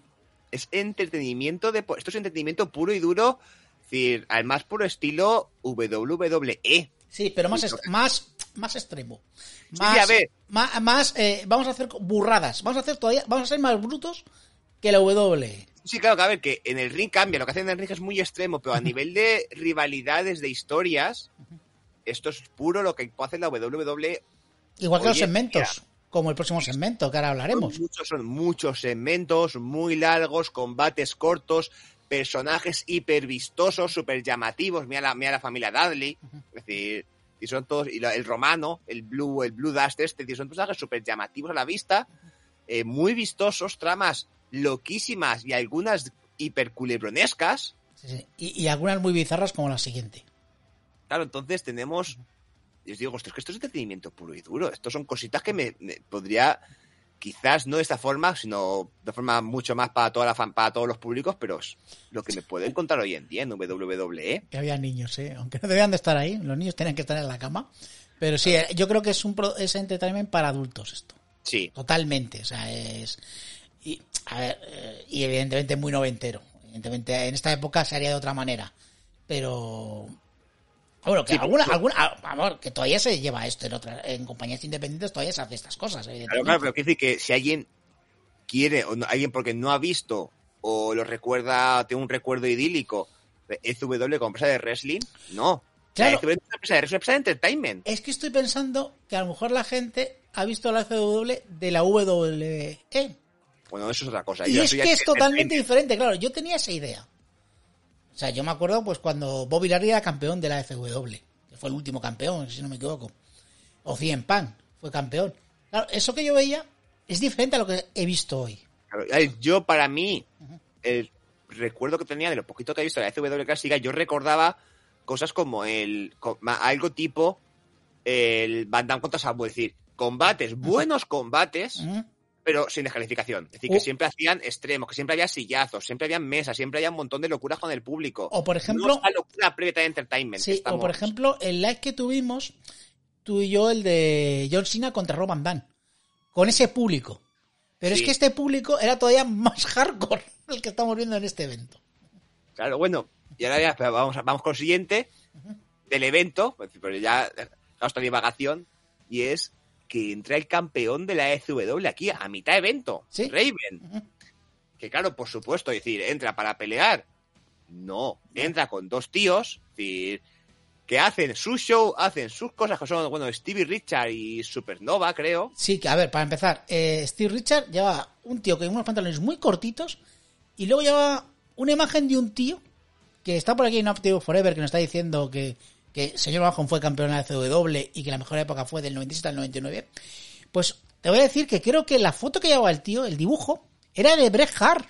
A: Es entretenimiento de esto es entretenimiento puro y duro, es decir, al más puro estilo WWE.
B: Sí, pero más, más, más extremo.
A: Sí,
B: Más,
A: a ver.
B: más, más, eh, vamos a hacer burradas. Vamos a hacer todavía, vamos a ser más brutos que la. WWE.
A: Sí, claro, que a ver, que en el ring cambia, lo que hacen en el ring es muy extremo, pero a nivel de rivalidades, de historias, esto es puro lo que hace la WWE.
B: Igual que los segmentos, como el próximo segmento, que ahora hablaremos.
A: Son muchos, son muchos segmentos muy largos, combates cortos, personajes hiper vistosos, súper llamativos. Mira la, mira la familia Dudley. Es decir, y son todos, y el romano, el blue, el blue dust este, es son personajes súper llamativos a la vista, eh, muy vistosos, tramas loquísimas y algunas hiper culebronescas.
B: Sí, sí. Y, y algunas muy bizarras como la siguiente.
A: Claro, entonces tenemos. Y os digo, ostras, que esto es entretenimiento puro y duro. Estos son cositas que me, me podría. Quizás no de esta forma, sino de forma mucho más para toda la fan- para todos los públicos, pero es lo que me puedo encontrar hoy en día en WWE.
B: Que había niños, ¿eh? aunque no debían de estar ahí. Los niños tenían que estar en la cama. Pero sí, yo creo que es un es entertainment para adultos esto.
A: Sí,
B: Totalmente. O sea, es. Y, a ver, eh, y evidentemente muy noventero. Evidentemente en esta época se haría de otra manera. Pero. Bueno, que
A: Sí,
B: alguna,
A: pero-
B: alguna, a- vamos, que todavía se lleva esto en otras, en compañías independientes todavía se hace estas cosas,
A: claro,
B: evidentemente.
A: claro, pero quiere decir que si alguien quiere, o no- alguien porque no ha visto, o lo recuerda, tiene un recuerdo idílico SW como empresa de wrestling, no.
B: Claro.
A: La es una empresa de, es una empresa de entertainment.
B: Es que estoy pensando que a lo mejor la gente ha visto la CW de la WWE.
A: Bueno, eso es otra cosa.
B: Y
A: Yo
B: es que es totalmente diferente, claro. Yo tenía esa idea. O sea, yo me acuerdo pues cuando Bobby Larry era campeón de la FW, que fue el último campeón, si no me equivoco. O Cien Pan fue campeón. Claro, eso que yo veía es diferente a lo que he visto hoy.
A: Yo, para mí, el recuerdo que tenía de lo poquito que he visto de la FW clásica, yo recordaba cosas como el. algo tipo el Van Damme contra Sabu, es decir, combates, buenos combates. Pero sin descalificación. Es decir, que siempre hacían extremos, que siempre había sillazos, siempre había mesas, siempre había un montón de locuras con el público.
B: O por ejemplo,
A: No locura previa de entertainment.
B: sí, o por ejemplo, el live que tuvimos, tú y yo, el de John Cena contra Rob Van Damme, con ese público. Pero es que este público era todavía más hardcore el que estamos viendo en este evento.
A: Claro, bueno, y ahora ya pero vamos, vamos con el siguiente del evento, pero ya esta divagación, y es que entra el campeón de la ECW aquí a mitad evento,
B: Sí.
A: Raven. Que claro, por supuesto, es decir, entra para pelear. No, entra con dos tíos, decir, que hacen su show, hacen sus cosas, que son, bueno, Stevie Richard y Supernova, creo.
B: Sí, que a ver, para empezar, eh, Steve Richard lleva un tío con unos pantalones muy cortitos y luego lleva una imagen de un tío que está por aquí en Optivo Forever que nos está diciendo que, que señor Bajón fue campeón de la CW y que la mejor época fue del 97 al 99. Pues te voy a decir que creo que la foto que llevaba el tío, el dibujo, era de Bret Hart.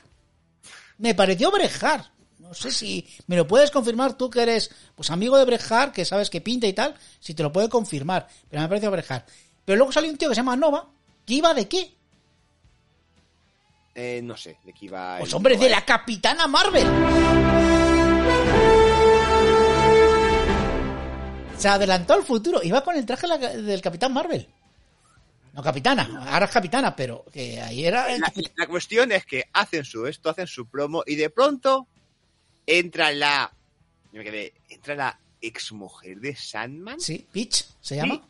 B: Me pareció Bret Hart. No sé si me lo puedes confirmar tú que eres pues amigo de Bret Hart, que sabes que pinta y tal, si te lo puede confirmar. Pero me pareció Bret Hart. Pero luego salió un tío que se llama Nova, que iba de qué?
A: Eh, no sé, de qué iba.
B: Pues
A: el-
B: hombre, de la Capitana Marvel. Se adelantó al futuro. Iba con el traje del Capitán Marvel. No Capitana, ahora es Capitana, pero que ahí era... el
A: La, la cuestión es que hacen su esto, hacen su promo y de pronto entra la. Yo me quedé. Entra la exmujer de Sandman.
B: Sí, Peach se llama.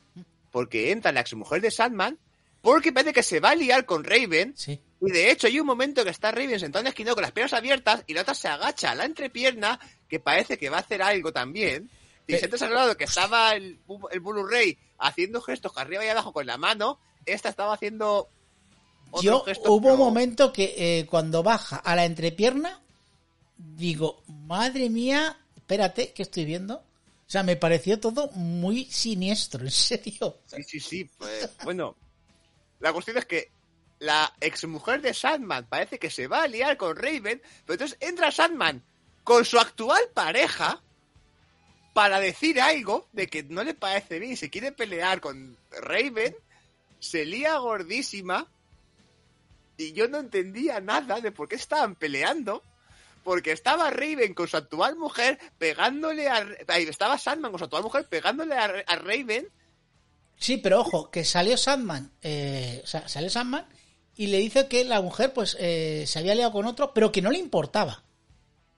A: Porque entra la exmujer de Sandman. Porque parece que se va a liar con Raven.
B: Sí.
A: Y de hecho hay un momento que está Raven sentado en la esquina con las piernas abiertas y la otra se agacha a la entrepierna que parece que va a hacer algo también. Antes has hablado que estaba el, el Blu-ray haciendo gestos arriba y abajo con la mano, esta estaba haciendo otros
B: Yo hubo
A: pero-
B: un momento que eh, cuando baja a la entrepierna, digo, madre mía, espérate, ¿qué estoy viendo? O sea, me pareció todo muy siniestro, en serio.
A: Sí, sí, sí. pues, bueno, la cuestión es que la exmujer de Sandman parece que se va a liar con Raven, pero entonces entra Sandman con su actual pareja para decir algo de que no le parece bien se quiere pelear con Raven, se lía gordísima y yo no entendía nada de por qué estaban peleando. Porque estaba Raven con su actual mujer pegándole a... Estaba Sandman con su actual mujer pegándole a, a Raven.
B: Sí, pero ojo, que salió Sandman, eh, salió Sandman y le dice que la mujer pues eh, se había liado con otro, pero que no le importaba.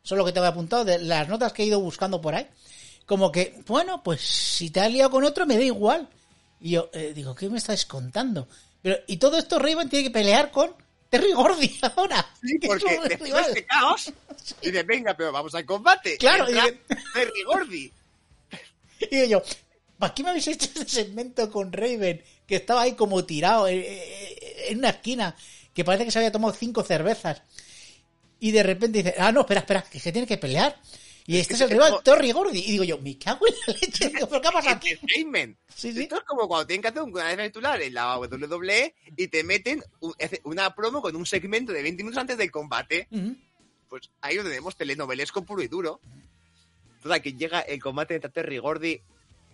B: Eso es lo que te había apuntado de las notas que he ido buscando por ahí. Como que, bueno, pues si te has liado con otro me da igual. Y yo eh, digo, ¿qué me estás contando? Pero, y todo esto Raven tiene que pelear con Terry Gordy ahora.
A: Sí,
B: es
A: porque después
B: rival.
A: de caos, dice, venga, pero vamos al combate.
B: Claro, y-
A: Terry Gordy.
B: Y yo, ¿para qué me habéis hecho este segmento con Raven? Que estaba ahí como tirado eh, eh, en una esquina, que parece que se había tomado cinco cervezas. Y de repente dice, ah, no, espera, espera, que se tiene que pelear. Y este es el rival,
A: como-
B: Terry Gordy. Y digo yo, me cago en la leche. Digo, ¿Pero qué pasa aquí? Sí, sí.
A: Esto es como cuando tienen que hacer una vez titular en la WWE y te meten un- una promo con un segmento de 20 minutos antes del combate. Pues ahí lo tenemos telenovelesco puro y duro. Toda que llega el combate entre Terry y Gordy,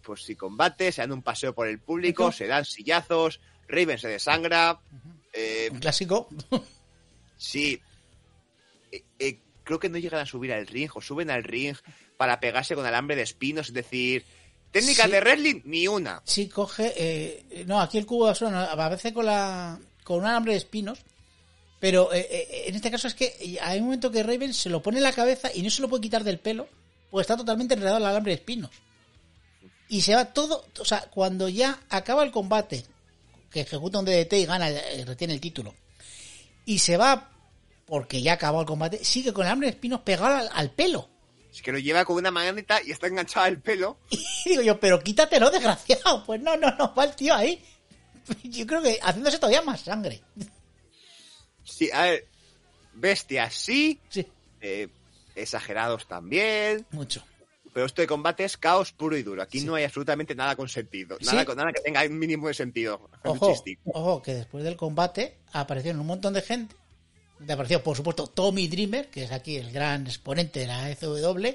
A: pues si combate, se dan un paseo por el público, se dan sillazos, Raven se desangra. eh,
B: Un clásico.
A: sí. Eh, eh, creo que no llegan a subir al ring o suben al ring para pegarse con alambre de espinos, es decir, técnica
B: Sí.
A: de wrestling, ni una.
B: Sí, coge. eh, no, aquí el cubo de basura a veces con la con un alambre de espinos. Pero eh, eh, en este caso es que hay un momento que Raven se lo pone en la cabeza y no se lo puede quitar del pelo, pues está totalmente enredado el alambre de espinos. Y se va todo. O sea, cuando ya acaba el combate, que ejecuta un DDT y gana, eh, retiene el título, y se va porque ya acabó el combate, sigue con el alambre de espinos pegado al, al pelo.
A: Es que lo lleva con una magneta y está enganchado al pelo.
B: Y digo yo, pero quítatelo, desgraciado. Pues no, no, no, va el tío ahí. Yo creo que haciéndose todavía más sangre.
A: Sí, a ver, bestias sí,
B: Sí,
A: eh, exagerados también,
B: mucho.
A: pero esto de combate es caos puro y duro. Aquí
B: Sí.
A: no hay absolutamente nada con sentido, nada,
B: Sí.
A: nada que tenga un mínimo de sentido.
B: Ojo, ojo, que después del combate aparecieron un montón de gente. Apareció, por supuesto, Tommy Dreamer, que es aquí el gran exponente de la FW,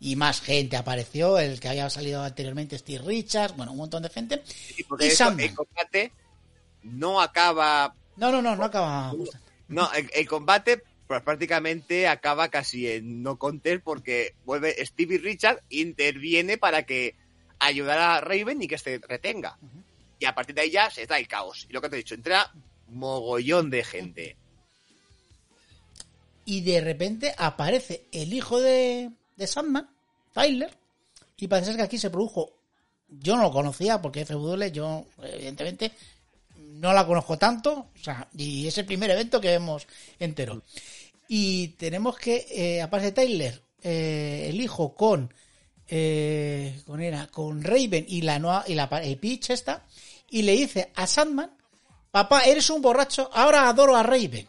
B: y más gente apareció, el que había salido anteriormente, Steve Richards, bueno, un montón de gente.
A: Sí,
B: y
A: eso, el combate no acaba...
B: No, no, no, no acaba.
A: No, el, el combate pues prácticamente acaba casi en no contest porque vuelve Stevie Richard interviene para que ayudar a Raven y que se retenga. Y a partir de ahí ya se da el caos. Y lo que te he dicho, entra mogollón de gente.
B: Y de repente aparece el hijo de, de Sandman, Tyler, y parece ser que aquí se produjo, yo no lo conocía porque FW yo evidentemente no la conozco tanto, o sea, y es el primer evento que vemos entero. Y tenemos que eh, aparece Tyler, eh, el hijo con eh, con era con Raven y la Noa- y la el Peach esta y le dice a Sandman, papá, eres un borracho, ahora adoro a Raven.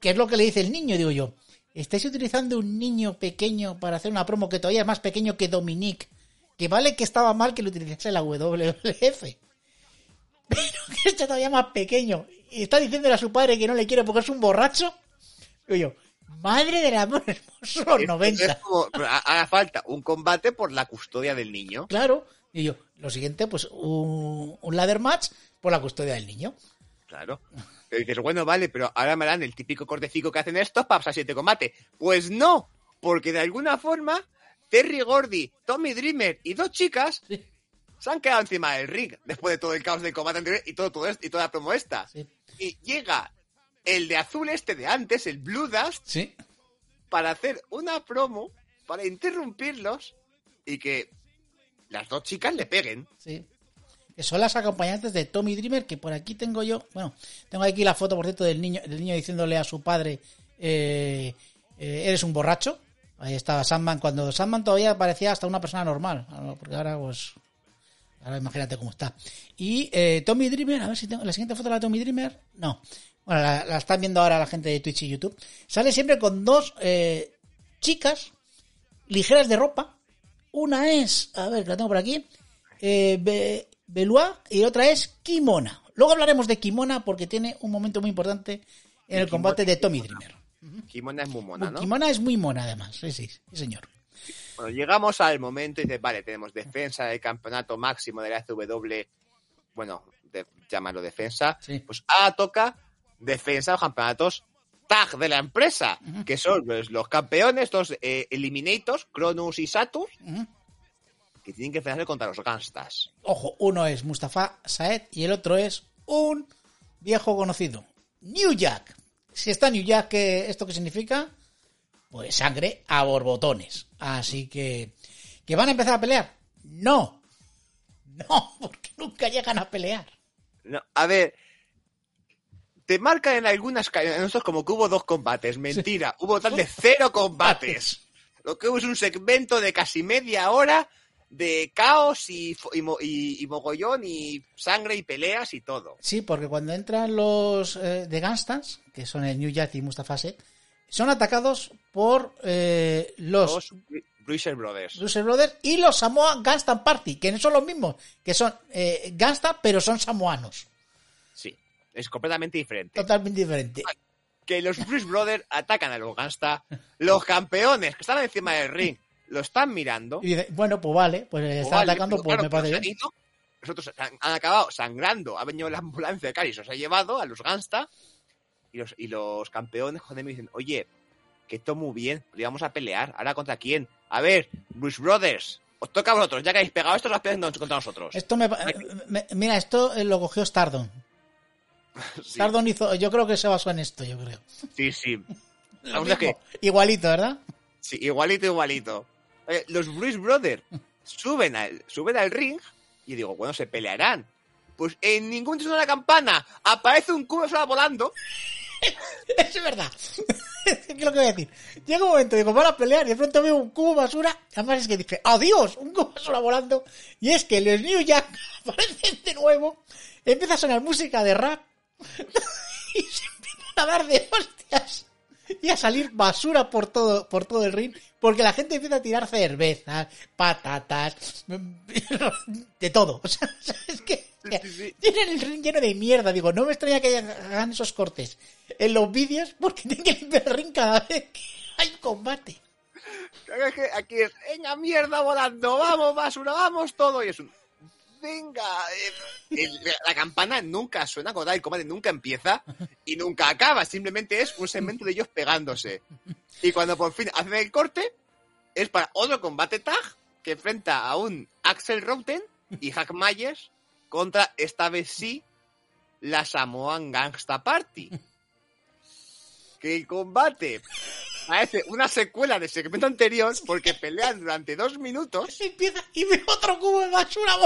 B: ¿Qué es lo que le dice el niño? Digo yo. ¿Estáis utilizando un niño pequeño para hacer una promo que todavía es más pequeño que Dominique? Que vale que estaba mal que lo utilizase la WWF. Pero que está todavía más pequeño. Y está diciéndole a su padre que no le quiere porque es un borracho. Digo yo, madre del amor hermoso, los
A: Es-
B: 90.
A: es como- pero ha- haga falta un combate por la custodia del niño.
B: Claro. Y yo, lo siguiente, pues un, un ladder match por la custodia del niño.
A: Claro. Pero dices, bueno, vale, pero ahora me dan el típico cortecico que hacen estos para pasar siete combate. Pues no, porque de alguna forma Terry Gordy, Tommy Dreamer y dos chicas
B: Sí,
A: se han quedado encima del ring después de todo el caos del combate anterior y todo, todo esto, y toda la promo esta.
B: sí,
A: Y llega el de azul este de antes, el Blue Dust,
B: sí.
A: para hacer una promo, para interrumpirlos y que las dos chicas le peguen.
B: Sí. Que son las acompañantes de Tommy Dreamer, que por aquí tengo yo. Bueno, tengo aquí la foto, por cierto, del niño, del niño diciéndole a su padre: eh, eh, Eres un borracho. Ahí estaba Sandman, cuando Sandman todavía parecía hasta una persona normal. Porque ahora, pues. Ahora imagínate cómo está. Y eh, Tommy Dreamer, a ver si tengo. La siguiente foto de la Tommy Dreamer. No. Bueno, la, están viendo ahora la gente de Twitch y YouTube. Sale siempre con dos chicas ligeras de ropa. Una es, a ver, la tengo por aquí, eh, Belua y otra es Kimona. Luego hablaremos de Kimona porque tiene un momento muy importante en el combate de Tommy Dreamer.
A: Kimona es muy mona, ¿no?
B: Kimona es muy mona además, sí, sí, sí, señor.
A: Bueno, llegamos al momento y dices, vale, tenemos defensa del campeonato máximo de la SW, bueno, de llámalo defensa,
B: Sí.
A: pues ahora toca defensa de los campeonatos tag de la empresa, que son pues, los campeones, los eh, Eliminators, Cronus y Saturn,
B: Ujú.
A: Que tienen que enfrentarse contra los Gangstas.
B: Ojo, uno es Mustafa Saed y el otro es un viejo conocido, New Jack. Si está New Jack, ¿qué- ¿esto qué significa? Pues sangre a borbotones. Así que, ¿que van a empezar a pelear? No. No, porque nunca llegan a pelear.
A: No, a ver, te marcan en algunas en estos como que hubo dos combates. Mentira, hubo tal de cero combates. Lo que hubo es un segmento de casi media hora de caos y, fo- y, mo- y- y mogollón y sangre y peleas y todo.
B: Sí, porque cuando entran los eh, de Gangstans, que son el New Jack y Mustafa Saed, son atacados por eh, los
A: Los Bru- Bruiser Brothers.
B: Bruce Brothers y los Samoa Gangstan Party, que no son los mismos, que son eh, Gangsta, pero son samoanos.
A: Sí, es completamente diferente.
B: Totalmente diferente.
A: Que los Bruce Brothers atacan a los Gangsta. Los campeones que están encima del ring lo están mirando.
B: Y dice, bueno, pues vale, pues
A: Pues
B: están
A: vale,
B: atacando, pues
A: claro,
B: me parece bien.
A: Nosotros han, han acabado sangrando. Ha venido la ambulancia de Cari, se os ha llevado a los Gangsta. Y los, y los campeones, joder, me dicen, oye, que esto muy bien, pero íbamos a pelear. ¿Ahora contra quién? A ver, Bruce Brothers, os toca a vosotros, ya que habéis pegado esto, las peleas contra nosotros.
B: Esto me, me- mira, esto eh, lo cogió Stardom.
A: Sí,
B: Stardom hizo, yo creo que se basó en esto, yo creo.
A: sí, sí. Vamos a que-
B: Igualito, ¿verdad?
A: Sí, igualito, igualito. Eh, los Bruce Brothers suben al, suben al ring y digo, bueno, se pelearán. Pues en ningún sonido de la campana aparece un cubo sola volando.
B: Es verdad. ¿Qué es lo que voy a decir? Llega un momento, digo, van a pelear y de pronto veo un cubo basura. Además es que dice, adiós, un cubo basura volando. Y es que los New Jack aparecen de nuevo. Empieza a sonar música de rap. y se empiezan a dar de hostias. Y a salir basura por todo, por todo el ring. Porque la gente empieza a tirar cervezas, patatas, de todo. O sea, es que tienen el ring lleno de mierda. Digo, no me extraña que hagan esos cortes en los vídeos porque tienen que limpiar el ring cada vez que hay combate.
A: Aquí es, venga, mierda volando, vamos, basura, vamos todo. Y es un, venga. eh, la campana nunca suena tal, el combate nunca empieza y nunca acaba. Simplemente es un segmento de ellos pegándose. Y cuando por fin hacen el corte, es para otro combate tag que enfrenta a un Axel Routen y Hack Myers contra, esta vez sí, la Samoan Gangsta Party. Que el combate parece una secuela del segmento anterior porque pelean durante dos minutos.
B: Empieza y ve otro cubo de basura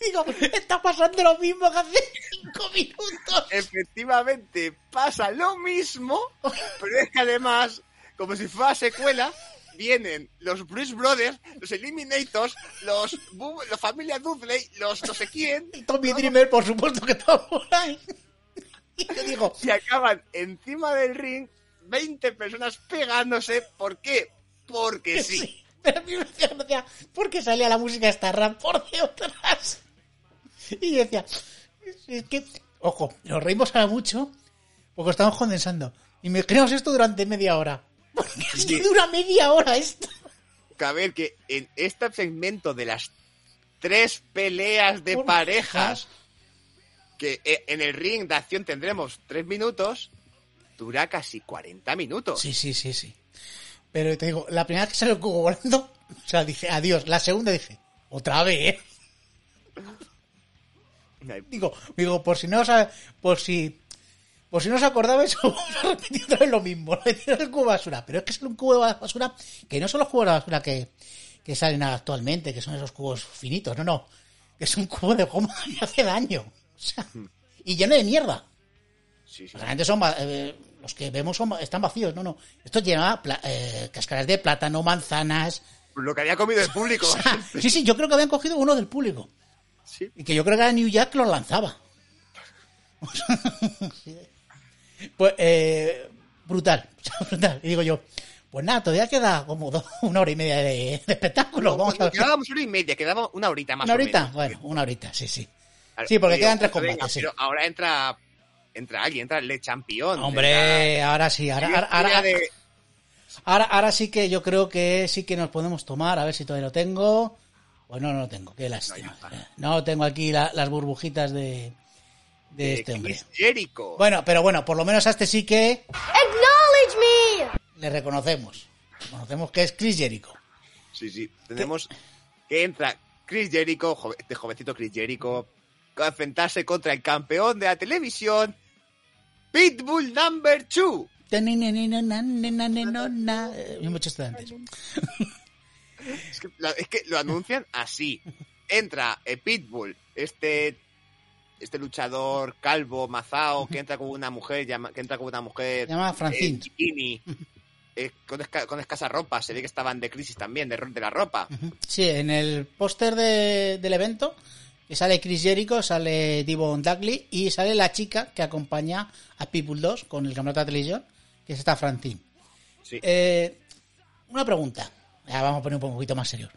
B: Digo, está pasando lo mismo que hace cinco minutos.
A: Efectivamente, pasa lo mismo, pero es que además, como si fuera secuela, vienen los Bruce Brothers, los Eliminators, los, la familia Dudley, los no sé quién,
B: Y Tommy Dreamer, por supuesto que está por ahí. Y yo digo,
A: y acaban encima del ring 20 personas pegándose. ¿Por qué? Porque sí.
B: sí. Pero a mí me hacía gracia porque salía la música esta rap por detrás. Y yo decía, es que, ojo, nos reímos ahora mucho porque estamos condensando. Y me creamos esto durante media hora. Porque es que dura media hora esto.
A: Ver, que en este segmento de las tres peleas de
B: Por
A: parejas, que eh, en el ring de acción tendremos tres minutos, dura casi 40 minutos.
B: Sí, sí, sí, sí. Pero te digo, la primera vez que salió el cubo volando, o sea, dije, adiós. La segunda dije, otra vez. Digo, digo, por si no os, por si, por si no os acordabais, vamos a repetir otra vez lo mismo, repetir el cubo de basura. Pero es que es un cubo de basura que no son los cubos de basura que, que salen actualmente, que son esos cubos finitos, no, no. Que es un cubo de goma que hace daño. O sea, y lleno de mierda.
A: Sí,
B: son eh, los que vemos son, están vacíos, no, no. Esto lleva eh, cáscaras de plátano, manzanas.
A: Lo que había comido el público.
B: O sea, sí, sí, yo creo que habían cogido uno del público.
A: Sí.
B: Y que yo creo que era New Jack que los lanzaba. pues, eh, brutal, brutal. Y digo yo, pues nada, todavía queda como do- una hora y media de, de espectáculo. Vamos a ver.
A: Quedábamos una y media, quedaba una horita más
B: ¿Una
A: o
B: horita?
A: menos.
B: Bueno, una horita, sí, sí.
A: Claro,
B: Sí, porque quedan tres
A: venga,
B: combates, sí.
A: Pero ahora entra, entra alguien, entra Le Champion.
B: Hombre, ahora sí, ahora, ahora, ahora,
A: de-
B: ahora, ahora sí que yo creo que sí que nos podemos tomar, a ver si todavía lo tengo. Pues no, no lo tengo, qué lástima.
A: No, ya
B: No tengo aquí la- las burbujitas de, de
A: De
B: este hombre.
A: Chris Jericho.
B: Bueno, pero bueno, por lo menos a este sí que
C: Acknowledge me!
B: le reconocemos. Reconocemos que es Chris Jericho.
A: Sí, sí. Tenemos que entra Chris Jericho, este jovencito Chris Jericho, a enfrentarse contra el campeón de la televisión, Pitbull Number 2.
B: Eh, Mismo chiste de antes.
A: Es que, es que lo anuncian así. Entra eh, Pitbull, este este luchador calvo, mazao, que entra con una mujer, llama- que entra con una mujer
B: Se llama
A: eh,
B: Francine.
A: bikini, eh, con, esca- con escasa ropa. Se ve que estaban de crisis también, de, de la ropa.
B: Sí, en el póster de- del evento que sale Chris Jericho, sale Devon Dudley y sale la chica que acompaña a People 2 con el campeonato de televisión, que es esta Francine.
A: Sí.
B: Eh, una pregunta. Ya vamos a poner un poquito más serio.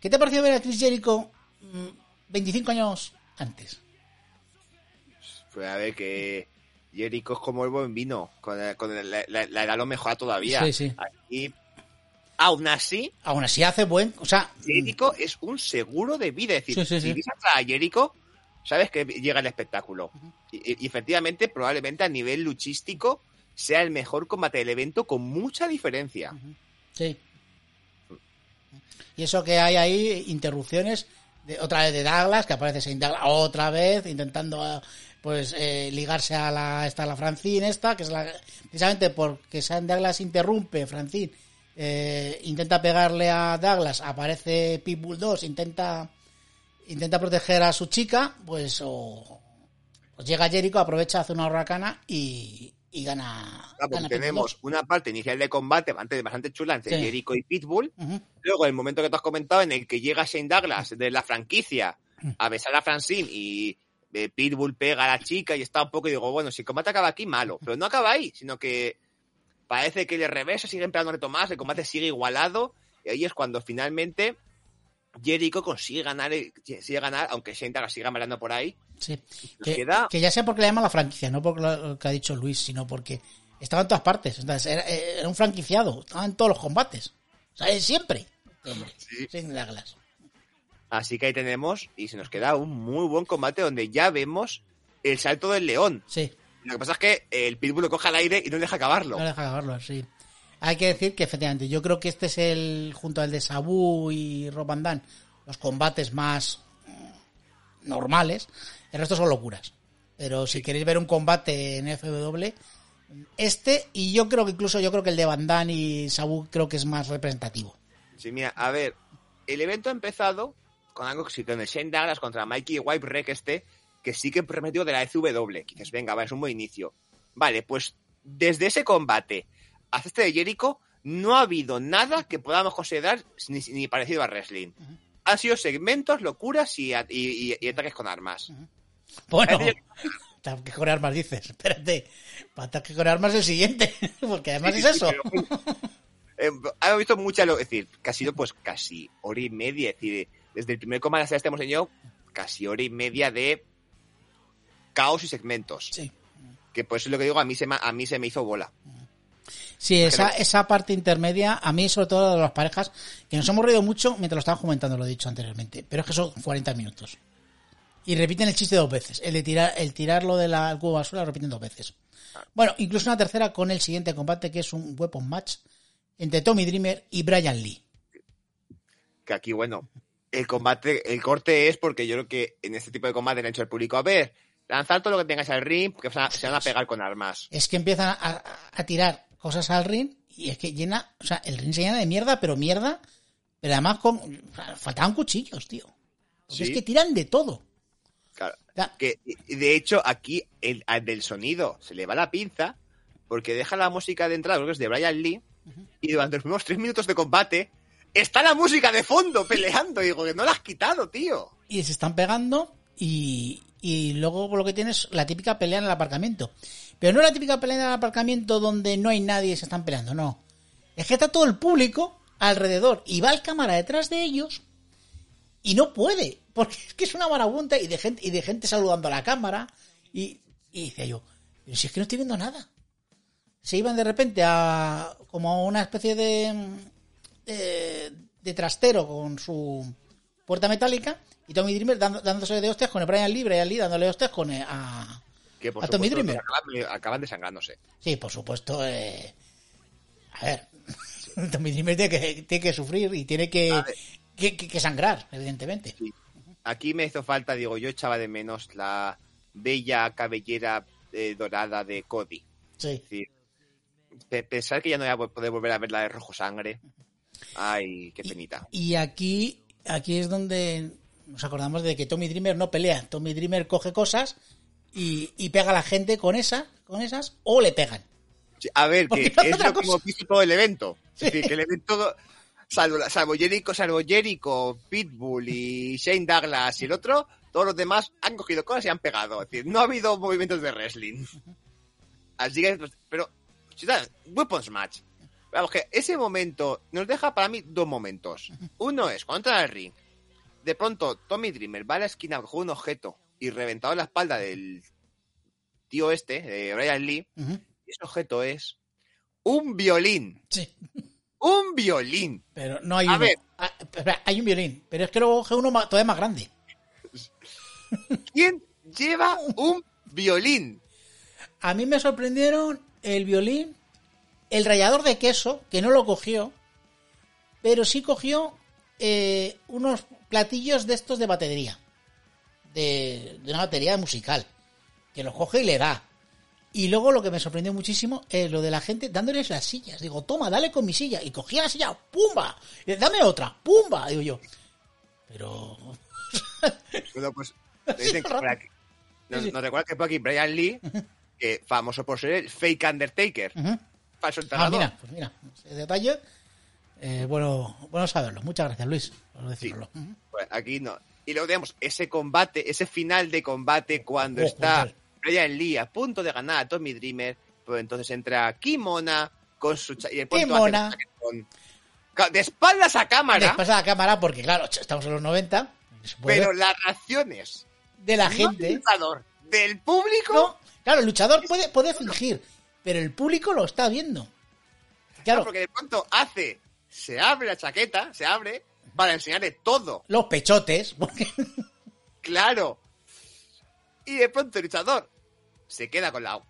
B: ¿Qué te pareció ver a Chris Jericho mm, 25 años antes?
A: Pues a ver que Jericho es como el buen vino, con, el- con la, la- la edad lo mejora todavía.
B: Sí, sí.
A: Y aún así,
B: Aún así hace buen... O sea,
A: Jericho es un seguro de vida. Es decir,
B: Sí, sí, sí.
A: si ves a Jericho, sabes que llega el espectáculo. y, y efectivamente, probablemente a nivel luchístico, sea el mejor combate del evento con mucha diferencia.
B: Sí. Y eso que hay ahí, interrupciones, de, otra vez de Douglas, que aparece Saint Douglas otra vez, intentando pues eh, ligarse a la, esta, la Francine, esta, que es la, precisamente porque Saint Douglas interrumpe, Francine eh, intenta pegarle a Douglas, aparece Pitbull 2, intenta, intenta proteger a su chica, pues, o, pues llega Jericho, aprovecha, hace una huracana y, y gana.
A: Ah,
B: gana Pitbull
A: tenemos
B: 2.
A: una parte inicial de combate bastante, bastante chula entre
B: Sí.
A: Jericho y Pitbull. Luego, el momento que tú has comentado en el que llega Shane Douglas de la franquicia a besar a Francine y eh, Pitbull pega a la chica y está un poco y digo, bueno, si el combate acaba aquí, malo. Pero no acaba ahí, sino que parece que le revesa, sigue empleando reto más, el combate sigue igualado y ahí es cuando finalmente Jericho consigue ganar, el- sigue ganar, aunque Shane siga mareando por ahí.
B: Sí. Que,
A: queda-
B: que ya sea porque le llaman la franquicia, no por lo que ha dicho Luis, sino porque estaba en todas partes. Entonces, era, era un franquiciado, estaba en todos los combates. O sea, siempre.
A: Sí.
B: sin Douglas.
A: Así que ahí tenemos, y se nos queda un muy buen combate donde ya vemos el salto del león.
B: Sí,
A: Lo que pasa es que el Pitbull lo coge al aire y no deja acabarlo.
B: no deja acabarlo así. Hay que decir que efectivamente, yo creo que este es el, junto al de Sabu y Rob Van Dam, los combates más mm, normales. El resto son locuras. Pero si queréis ver un combate en FW, este, y yo creo que incluso yo creo que el de Van Damme y Sabu creo que es más representativo.
A: Sí, mira, a ver, el evento ha empezado con algo que sí, con el Shane Douglas contra Mikey White Wreck este, que sí que prometió de la FW. Que dices, venga, va, es un buen inicio. Vale, pues desde ese combate hasta este de Jericho, no ha habido nada que podamos considerar ni, ni parecido a wrestling. Han sido segmentos, locuras y, a- y- y- y ataques con armas.
B: Bueno, ataque con armas dices, espérate, ataque con armas el siguiente, porque además
A: Sí,
B: es
A: sí,
B: eso.
A: pero, eh, hemos visto mucha, lo- es decir, que ha sido pues casi hora y media, es decir, desde el primer combate hasta este hemos tenido casi hora y media de caos y segmentos.
B: Sí.
A: Que pues es lo que digo, a mí se me, a mí se me hizo bola.
B: Sí, esa, esa parte intermedia, a mí sobre todo de las parejas, que nos hemos reído mucho mientras lo estaban comentando, lo he dicho anteriormente, pero es que son 40 minutos. Y repiten el chiste dos veces, el de tirar, el tirarlo del cubo de basura lo repiten dos veces. Bueno, incluso una tercera con el siguiente combate que es un weapon match entre Tommy Dreamer y Brian Lee.
A: Que aquí, bueno, el combate, el corte es porque yo creo que en este tipo de combate le han hecho al público, a ver, lanzar todo lo que tengáis al ring, porque se van a- se van a pegar con armas.
B: Es que empiezan a, a- tirar cosas al ring y es que llena, o sea, el ring se llena de mierda, pero mierda, pero además con, faltaban cuchillos, tío.
A: Sí.
B: es que tiran de todo.
A: Claro. Que, de hecho, aquí el, al del sonido se le va la pinza porque deja la música de entrada, creo que es de Brian Lee, y durante los primeros tres minutos de combate está la música de fondo peleando. Y digo, que no la has quitado, tío.
B: y se están pegando y, y luego lo que tienes la típica pelea en el aparcamiento. Pero no la típica pelea en el aparcamiento donde no hay nadie y se están peleando, no. Es que está todo el público alrededor y va el cámara detrás de ellos y no puede, porque es que es una marabunta y de gente, y de gente saludando a la cámara y, y decía yo, pero si es que no estoy viendo nada. Se iban de repente a como una especie de, de, de trastero con su puerta metálica y Tommy Dreamer dando- dándose de hostias con el Brian Lee, Brian Lee dándole hostias con el- a...
A: Que por
B: A Tommy
A: supuesto,
B: Dreamer.
A: acaban, acaban desangrándose.
B: Sí, por supuesto. eh, A ver, Tommy Dreamer tiene que, tiene que sufrir y tiene que, que, que- sangrar, evidentemente.
A: Sí. Aquí me hizo falta, digo, yo echaba de menos la bella cabellera eh, dorada de Cody.
B: Sí.
A: Es decir, pe- pensar que ya no voy a poder volver a ver la de rojo sangre. Ay, qué penita.
B: Y aquí, aquí es donde nos acordamos de que Tommy Dreamer no pelea. Tommy Dreamer coge cosas y, y pega a la gente con esas, con esas, o le pegan.
A: Sí, A ver, que
B: no es
A: lo que hemos visto todo el evento. Es decir, que el evento, salvo, salvo Jericho, salvo Jericho, Pitbull y Shane Douglas y el otro, todos los demás han cogido cosas y han pegado. Es decir, no ha habido movimientos de wrestling. Así que, pero, chicas, Weapons Match. Vamos, que ese momento nos deja para mí dos momentos. Uno es cuando entra al ring, de pronto Tommy Dreamer va a la esquina con un objeto y reventado en la espalda del tío este, de Brian Lee, y ese objeto es un violín.
B: Sí.
A: Un violín.
B: Pero no hay
A: A
B: uno.
A: ver.
B: Ah, hay un violín, pero es que luego coge uno todavía más grande.
A: ¿Quién lleva un violín?
B: A mí me sorprendieron el violín, el rallador de queso, que no lo cogió, pero sí cogió eh, unos platillos de estos de batería, de, de una batería musical, que los coge y le da. Y luego lo que me sorprendió muchísimo es lo de la gente dándoles las sillas. Digo, toma, dale con mi silla. Y cogía la silla, ¡pumba! Dame otra, ¡pumba! Digo yo. Pero...
A: Bueno, pues dicen que nos, nos recuerda que por aquí Brian Lee, que famoso por ser el fake Undertaker, Falso
B: Ah, mira, pues mira, ese detalle. eh, bueno, bueno saberlo. Muchas gracias, Luis, por decirlo. Ujú.
A: Pues aquí no. Y luego tenemos ese combate, ese final de combate cuando
B: Oh,
A: está. Brian Lee a punto de ganar a Tommy Dreamer, pues entonces entra Kimona con su y
B: Kimona.
A: hace el. Ca- de espaldas a cámara,
B: de la cámara, porque claro, estamos en los 90, se puede
A: pero las reacciones
B: de la
A: no del
B: gente.
A: luchador, del público,
B: No, claro, el luchador puede, puede fingir, pero el público lo está viendo. Claro,
A: porque de pronto hace, se abre la chaqueta, se abre para enseñarle todo,
B: los pechotes, porque
A: claro. Y de pronto el luchador se queda con la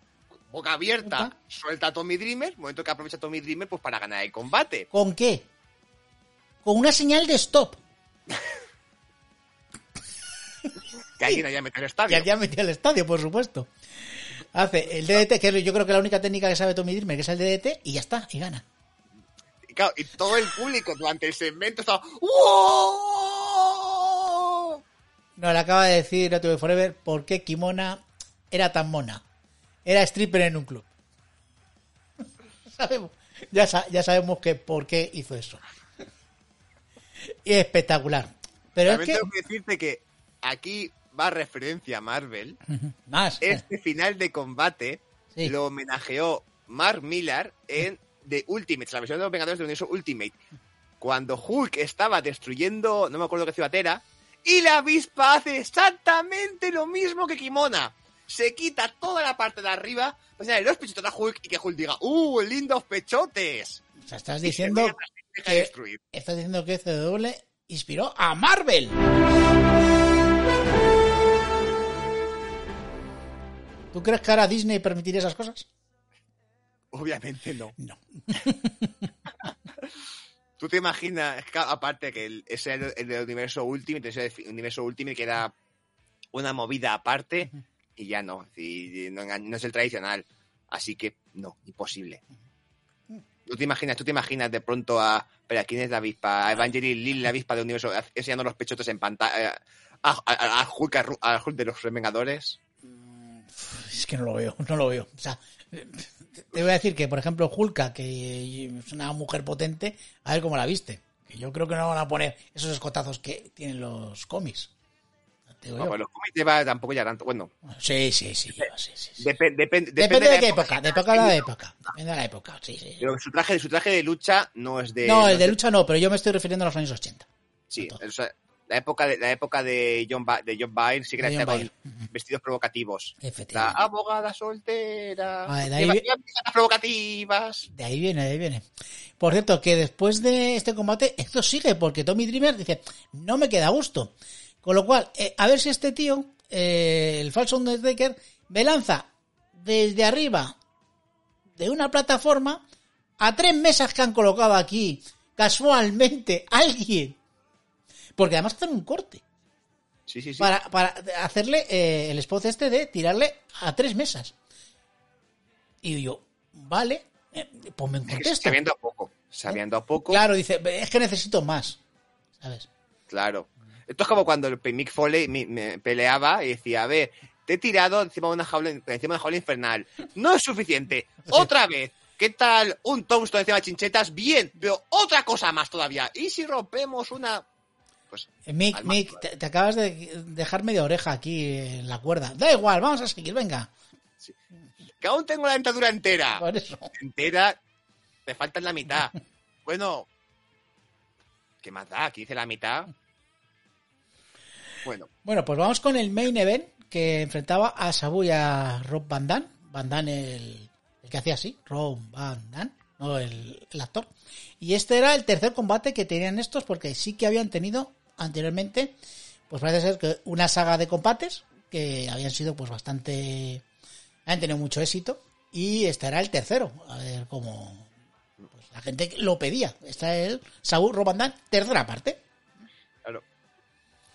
A: boca abierta,
B: Opa.
A: suelta a Tommy Dreamer, momento que aprovecha Tommy Dreamer pues para ganar el combate.
B: ¿con qué? Con una señal de stop,
A: Que alguien haya metido el
B: que
A: estadio.
B: había metido el estadio, por supuesto. Hace el DDT, que es yo creo que la única técnica que sabe Tommy Dreamer, que es el DDT, y ya está, y gana.
A: Y, claro, y todo el público durante el segmento estaba ¡Wow!
B: No, le acaba de decir TV Forever por qué Kimona era tan mona. Era stripper en un club. sabemos, ya, ya sabemos que por qué hizo eso. Y es espectacular. Pero es
A: También
B: que...
A: tengo que decirte que aquí va referencia a Marvel.
B: Más.
A: Este final de combate
B: Sí.
A: lo homenajeó Mark Millar en The Ultimate, la versión de los Vengadores del Universo Ultimate. Cuando Hulk estaba destruyendo, no me acuerdo qué ciudad era, y la avispa hace exactamente lo mismo que Kimona. Se quita toda la parte de arriba, pues ya, los pechotes a Hulk y que Hulk diga, ¡Uh, lindos pechotes!
B: O sea, estás diciendo que, estás diciendo que CW inspiró a Marvel. ¿Tú crees que ahora Disney permitiría esas cosas?
A: Obviamente no.
B: No.
A: ¿Tú te imaginas, que aparte que el, ese era el, del universo Ultimate, ese del universo Ultimate que era una movida aparte y ya no, y no, no es el tradicional, así que no, imposible. ¿Tú te imaginas, tú te imaginas de pronto a, pero quién es la avispa, a Evangeline Lilly, la avispa del universo, enseñando los pechotes en pantalla, a, a, Hulk, a Hulk de los Vengadores?
B: Es que no lo veo, no lo veo. O sea, te voy a decir que, por ejemplo, Hulka, que es una mujer potente, a ver cómo la viste. Que yo creo que no van a poner esos escotazos que tienen los cómics.
A: No, pues los cómics lleva tampoco ya tanto, bueno,
B: Sí, sí, sí, sí, sí, sí.
A: depe- depen-
B: Depende, de qué época, depende de la época. Depende de la época, sí, sí.
A: Pero su traje, su traje de lucha no es de...
B: No, el de lucha no, pero yo me estoy refiriendo a los años 80.
A: Sí, o sea, la época de la época de John ba de John Byrne sí que con vestidos provocativos. La abogada soltera.
B: Ah, de ahí vi-
A: provocativas.
B: De ahí viene, de ahí viene. Por cierto, que después de este combate, esto sigue, porque Tommy Dreamer dice, no me queda gusto. Con lo cual, eh, a ver si este tío, eh, el falso Undertaker, me lanza desde arriba de una plataforma a tres mesas que han colocado aquí, casualmente, alguien. Porque además hacen un corte.
A: Sí, sí, sí.
B: Para, para hacerle eh, el spot este de tirarle a tres mesas. Y yo, vale, eh, ponme
A: que
B: contexto.
A: sabiendo a poco. Sabiendo a poco.
B: Claro, dice, es que necesito más. ¿Sabes?
A: Claro. Esto es como cuando el Mick Foley me, me peleaba y decía, a ver, te he tirado encima de una jaula, encima de una jaula infernal. No es suficiente. Otra vez. ¿Qué tal un tombstone encima de chinchetas? Bien, pero otra cosa más todavía. ¿Y si rompemos una...? Pues,
B: Eh, Mick, Mick, te, te acabas de dejar media oreja aquí en la cuerda. Da igual, vamos a seguir, venga.
A: que aún tengo la dentadura entera.
B: Por eso.
A: Entera, me falta la mitad. Bueno, ¿qué más da? Aquí dice la mitad. Bueno,
B: Bueno, pues vamos con el main event que enfrentaba a Sabu y a Rob Van Dam. Van Dam, el, el que hacía así, Rob Van Dam, no el, el actor. Y este era el tercer combate que tenían estos porque sí que habían tenido anteriormente, pues parece ser que una saga de combates que habían sido pues bastante... habían tenido mucho éxito. Y este era el tercero. A ver cómo... Pues la gente lo pedía. Está el Sabu, Rob Van Dam, tercera parte.
A: claro.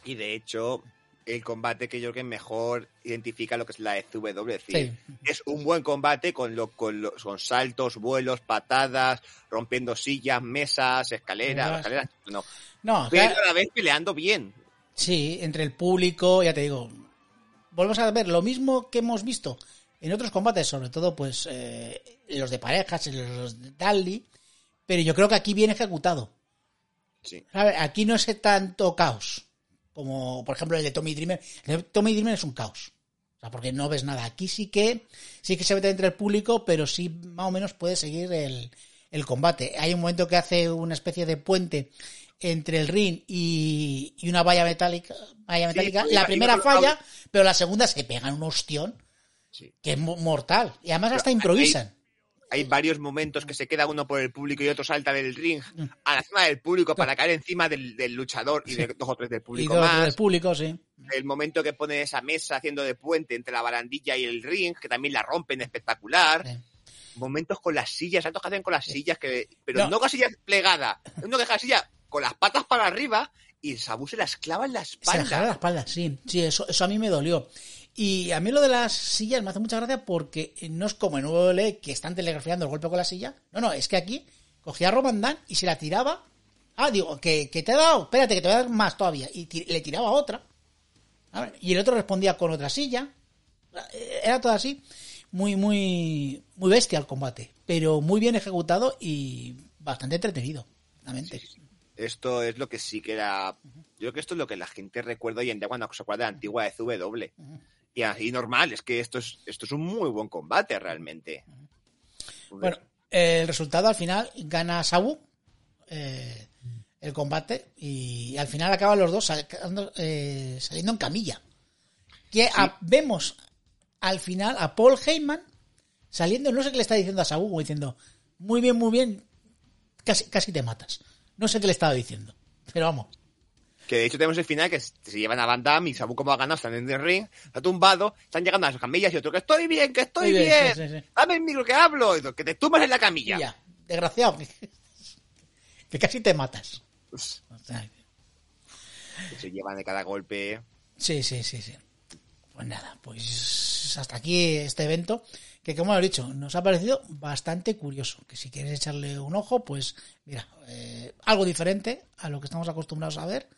A: Y de hecho, el combate que yo creo que mejor identifica lo que es la ECW. Es decir,
B: Sí.
A: es un buen combate con, lo, con, los- con saltos, vuelos, patadas, rompiendo sillas, mesas, escaleras.
B: Mesas.
A: escaleras no.
B: No,
A: Pero
B: claro.
A: a la vez peleando bien.
B: Sí, entre el público, ya te digo. Volvemos a ver lo mismo que hemos visto en otros combates, sobre todo pues eh, los de parejas, los de Dudley, pero yo creo que aquí bien ejecutado.
A: Sí.
B: ¿Sabe? Aquí no es tanto caos como, por ejemplo, el de Tommy Dreamer. El de Tommy Dreamer es un caos. O sea, porque no ves nada. Aquí sí que sí que se mete entre el público, pero sí más o menos puede seguir el, el combate. Hay un momento que hace una especie de puente entre el ring y, y una valla metálica. Valla metálica. la
A: iba
B: primera falla, pero la segunda se pega un ostión
A: Sí.
B: que es mo- mortal. Y además hasta improvisan.
A: hay varios momentos que se queda uno por el público y otro salta del ring a la zona del público para caer encima del, del luchador y de dos o tres del
B: Y
A: público
B: dos
A: más.
B: del público, sí.
A: El momento que pone esa mesa haciendo de puente entre la barandilla y el ring, que también la rompen espectacular.
B: Sí.
A: Momentos con las sillas, saltos que hacen con las sillas, que pero
B: No.
A: no, con sillas plegadas. Uno deja la silla con las patas para arriba y Sabu se las clava en la
B: Se le jala la
A: espalda.
B: espalda, sí. Sí, eso, eso a mí me dolió. Y a mí lo de las sillas me hace mucha gracia porque no es como en WWE que están telegrafiando el golpe con la silla. No, no, es que aquí cogía a Roman Dan y se la tiraba. Ah, digo, que, que te he dado, espérate, que te voy a dar más todavía. Y le tiraba otra. A ver, Y el otro respondía con otra silla. Era todo así. Muy, muy, muy bestia el combate. Pero muy bien ejecutado y bastante entretenido. realmente.
A: Esto es lo que sí que era. Yo creo que esto es lo que la gente recuerda hoy en día cuando se acuerda de la antigua de CW. Y así normal, es que esto es, esto es un muy buen combate realmente.
B: Bueno, el resultado al final gana Sabu eh, el combate y al final acaban los dos sacando- eh, saliendo en camilla. Que a- vemos al final a Paul Heyman saliendo, no sé qué le está diciendo a Sabu, como diciendo, muy bien, muy bien, casi, casi te matas. No sé qué le estaba diciendo, pero vamos.
A: Que de hecho tenemos el final que se llevan a Van Damme y Sabu como ha ganado, están en el ring, está tumbado, están llegando a las camillas y otro que estoy bien, que estoy bien,
B: bien, sí, sí, sí.
A: dame el micro que hablo, y que te tumbas en la camilla.
B: ya, desgraciado, que casi te matas. O sea,
A: que se llevan de cada golpe.
B: Sí, sí, sí, sí. Pues nada, pues hasta aquí este evento, que como he dicho, nos ha parecido bastante curioso. Que si quieres echarle un ojo, pues mira, eh, algo diferente a lo que estamos acostumbrados a ver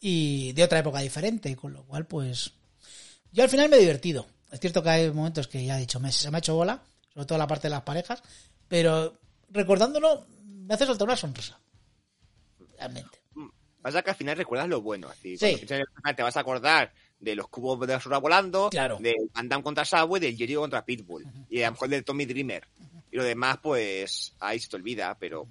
B: y de otra época diferente, con lo cual, pues yo al final me he divertido. Es cierto que hay momentos que ya he dicho, me, se me ha hecho bola, sobre todo la parte de las parejas, pero recordándolo me hace soltar una sonrisa. Realmente.
A: Pasa que al final recuerdas lo bueno. Así,
B: Sí.
A: Te vas a acordar de los cubos de basura volando,
B: Claro.
A: del Van Damme contra Subway, del Jericho contra Pitbull, y a lo mejor del Tommy Dreamer. Y lo demás, pues, ahí se te olvida, pero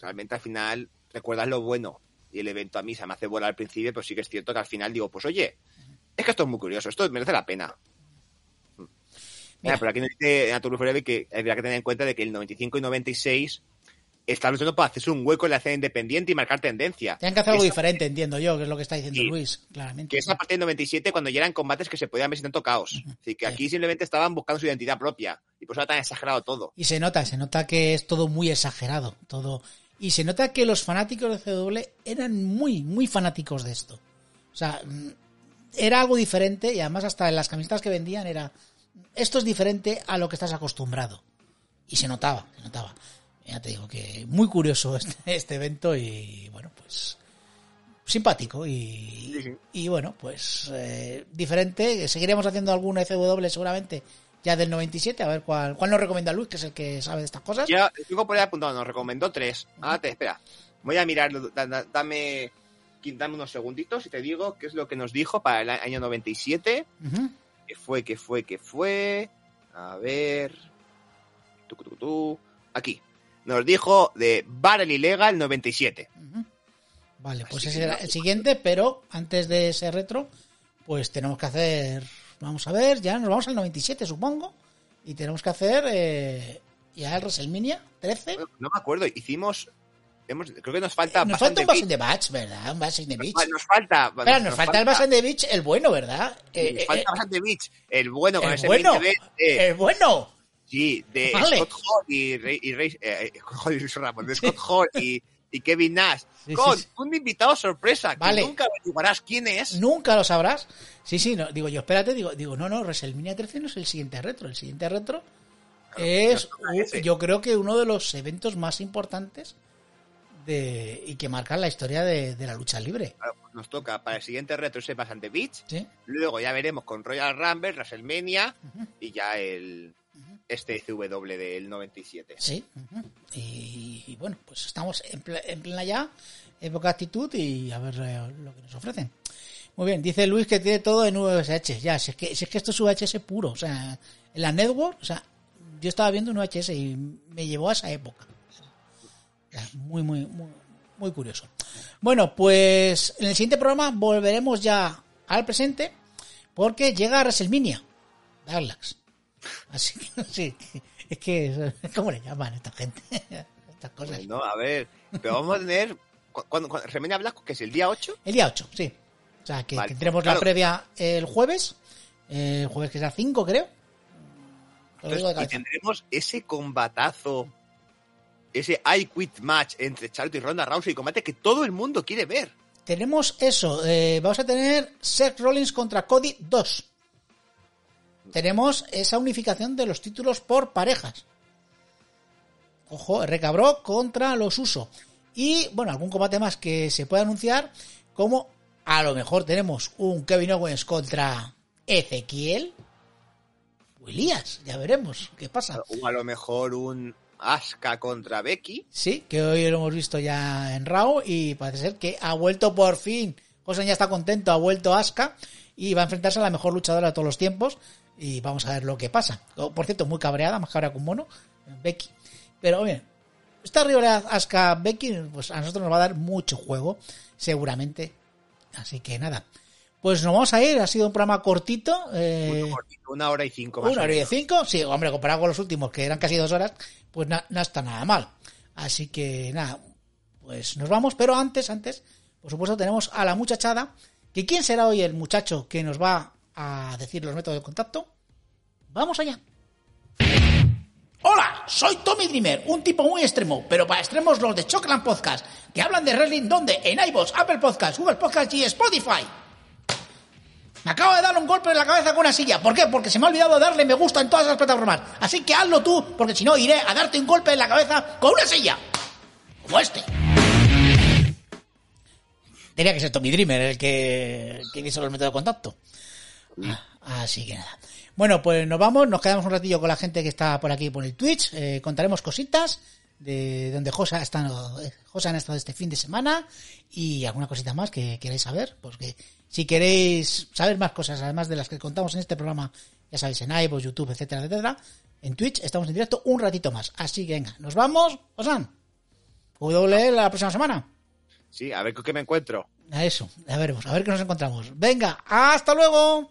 A: realmente al final recuerdas lo bueno. Y el evento a mí se me hace volar al principio, pero sí que es cierto que al final digo, pues oye, es que esto es muy curioso, esto merece la pena. Mira,
B: Mira.
A: pero aquí dice Arturo Forever que habría que tener en cuenta de que el 95 y 96 está luchando para hacerse un hueco en la escena independiente y marcar tendencia.
B: Tienen que hacer algo
A: Esa-
B: diferente, entiendo yo, que es lo que está diciendo
A: Sí.
B: Luis, claramente.
A: Que es a partir del 97 cuando ya eran combates que se podían ver sin tanto caos. Así que
B: Sí.
A: aquí simplemente estaban buscando su identidad propia. Y por eso era tan exagerado todo.
B: Y se nota, se nota que es todo muy exagerado, todo. Y se nota que los fanáticos de CW eran muy, muy fanáticos de esto. O sea, mm, era algo diferente y además hasta en las camisetas que vendían era esto es diferente a lo que estás acostumbrado. Y se notaba, se notaba. Ya te digo que muy curioso este, este evento y bueno, pues simpático y,
A: Sí, sí.
B: y bueno, pues eh, diferente. Seguiremos haciendo algún FW seguramente ya del 97, a ver cuál, cuál nos recomienda Luis, que es el que sabe de estas cosas.
A: Ya, tengo por ahí apuntado, nos recomendó tres. Ah, te, espera. Voy a mirar, da- da- dame, dame unos segunditos y te digo qué es lo que nos dijo para el año 97.
B: Ujú.
A: ¿Qué fue, qué fue, qué fue? A ver. Tu, tu, tu. Aquí. Nos dijo de Barrel Illegal 97.
B: Ujú. Vale, pues ese
A: nada.
B: el siguiente, pero antes de ese retro, pues tenemos que hacer, vamos a ver, ya nos vamos al 97 supongo, y tenemos que hacer eh, ya el WrestleMania 13.
A: Bueno, No me acuerdo, hicimos. Hemos, creo que nos falta.
B: nos
A: Bash
B: falta un Bash in
A: Beach.
B: ¿verdad? Un Bash the Beach.
A: Nos, nos falta.
B: Espera, nos, falta el Bash the Beach, el bueno, ¿verdad? Eh,
A: nos
B: eh,
A: falta Bash and the Beach. El bueno con
B: el
A: ese
B: bueno,
A: 20 de,
B: el bueno.
A: sí, de
B: Vale.
A: Scott Hall y, Rey- y Rey- eh, eh, de Scott Hall y, y Kevin Nash.
B: Sí,
A: con
B: sí, sí.
A: un invitado sorpresa
B: Vale.
A: que nunca averiguarás quién es.
B: Nunca lo sabrás. Sí, sí, no, digo yo, espérate, digo, digo, no, no, WrestleMania 13 no es el siguiente retro. El siguiente retro es, yo creo que uno de los eventos más importantes de y que marcan la historia de, de la lucha libre.
A: Claro, pues Nos toca para el siguiente retro ese the Beach. Luego ya veremos con Royal Rumble, WrestleMania y ya el este CW del 97.
B: Sí. ujú. Y, y bueno, pues estamos en, ple- en plena ya época actitud y a ver eh, lo que nos ofrecen. Muy bien, dice Luis que tiene todo en VHS. Ya, si es que, si es que esto es VHS puro. O sea, en la network, o sea, yo estaba viendo un VHS y me llevó a esa época. Muy, muy, muy, muy curioso. Bueno, pues en el siguiente programa volveremos ya al presente porque llega WrestleMania. Darlax. Así que, sí, es que, ¿cómo le llaman a esta gente? Estas cosas.
A: Bueno, a ver, pero vamos a tener cu- cuando, cuando Black, que es el día 8,
B: El día 8, sí. O sea, que
A: Vale,
B: tendremos la previa el jueves. El jueves que será 5, creo. De
A: y tendremos ese combatazo, ese I Quit match entre Charlotte y Ronda Rousey, combate que todo el mundo quiere ver.
B: Tenemos eso. eh, vamos a tener Seth Rollins contra Cody 2. Tenemos esa unificación de los títulos por parejas. Ojo, Recabró contra los Uso. Y, bueno, algún combate más que se puede anunciar, como a lo mejor tenemos un Kevin Owens contra Ezequiel. O Elías, ya veremos qué pasa.
A: O a lo mejor un Asuka contra Becky.
B: Sí, que hoy lo hemos visto ya en Raw y parece ser que ha vuelto por fin. José ya está contento, ha vuelto Asuka y va a enfrentarse a la mejor luchadora de todos los tiempos y vamos a ver lo que pasa. Por cierto, muy cabreada, más cabreada que un mono, Becky. Pero bien, esta rivalidad Asuka-Becky pues a nosotros nos va a dar mucho juego, seguramente. Así que nada, pues nos vamos a ir, ha sido un programa cortito. eh,
A: Muy cortito, Una hora y cinco más.
B: una hora y cinco, sí, hombre, comparado con los últimos, que eran casi dos horas, pues no está nada mal. Así que nada, pues nos vamos, pero antes, antes, por supuesto, tenemos a la muchachada, que quién será hoy el muchacho que nos va a decir los métodos de contacto. Vamos allá. Hola, soy Tommy Dreamer, un tipo muy extremo, pero para extremos los de Chocolate Podcast, que hablan de wrestling donde en iVoox, Apple Podcast, Google Podcast y Spotify. Me acabo de dar un golpe en la cabeza con una silla. ¿Por qué? Porque se me ha olvidado darle me gusta en todas las plataformas. Así que hazlo tú, porque si no iré a darte un golpe en la cabeza con una silla. Como este. Tenía que ser Tommy Dreamer el que, que hizo los métodos de contacto. Ah, Así que nada. Bueno, pues nos vamos, nos quedamos un ratillo con la gente que está por aquí por el Twitch. eh, contaremos cositas de donde Josa ha estado, eh, Josa han estado este fin de semana y alguna cosita más que queréis saber. Porque si queréis saber más cosas, además de las que contamos en este programa, ya sabéis, en iVoox, YouTube, etcétera, etcétera, en Twitch estamos en directo un ratito más. Así que venga, nos vamos, Josan. W la próxima semana.
A: Sí, a ver con qué me encuentro.
B: A eso, a veremos, a ver qué nos encontramos. Venga, hasta luego.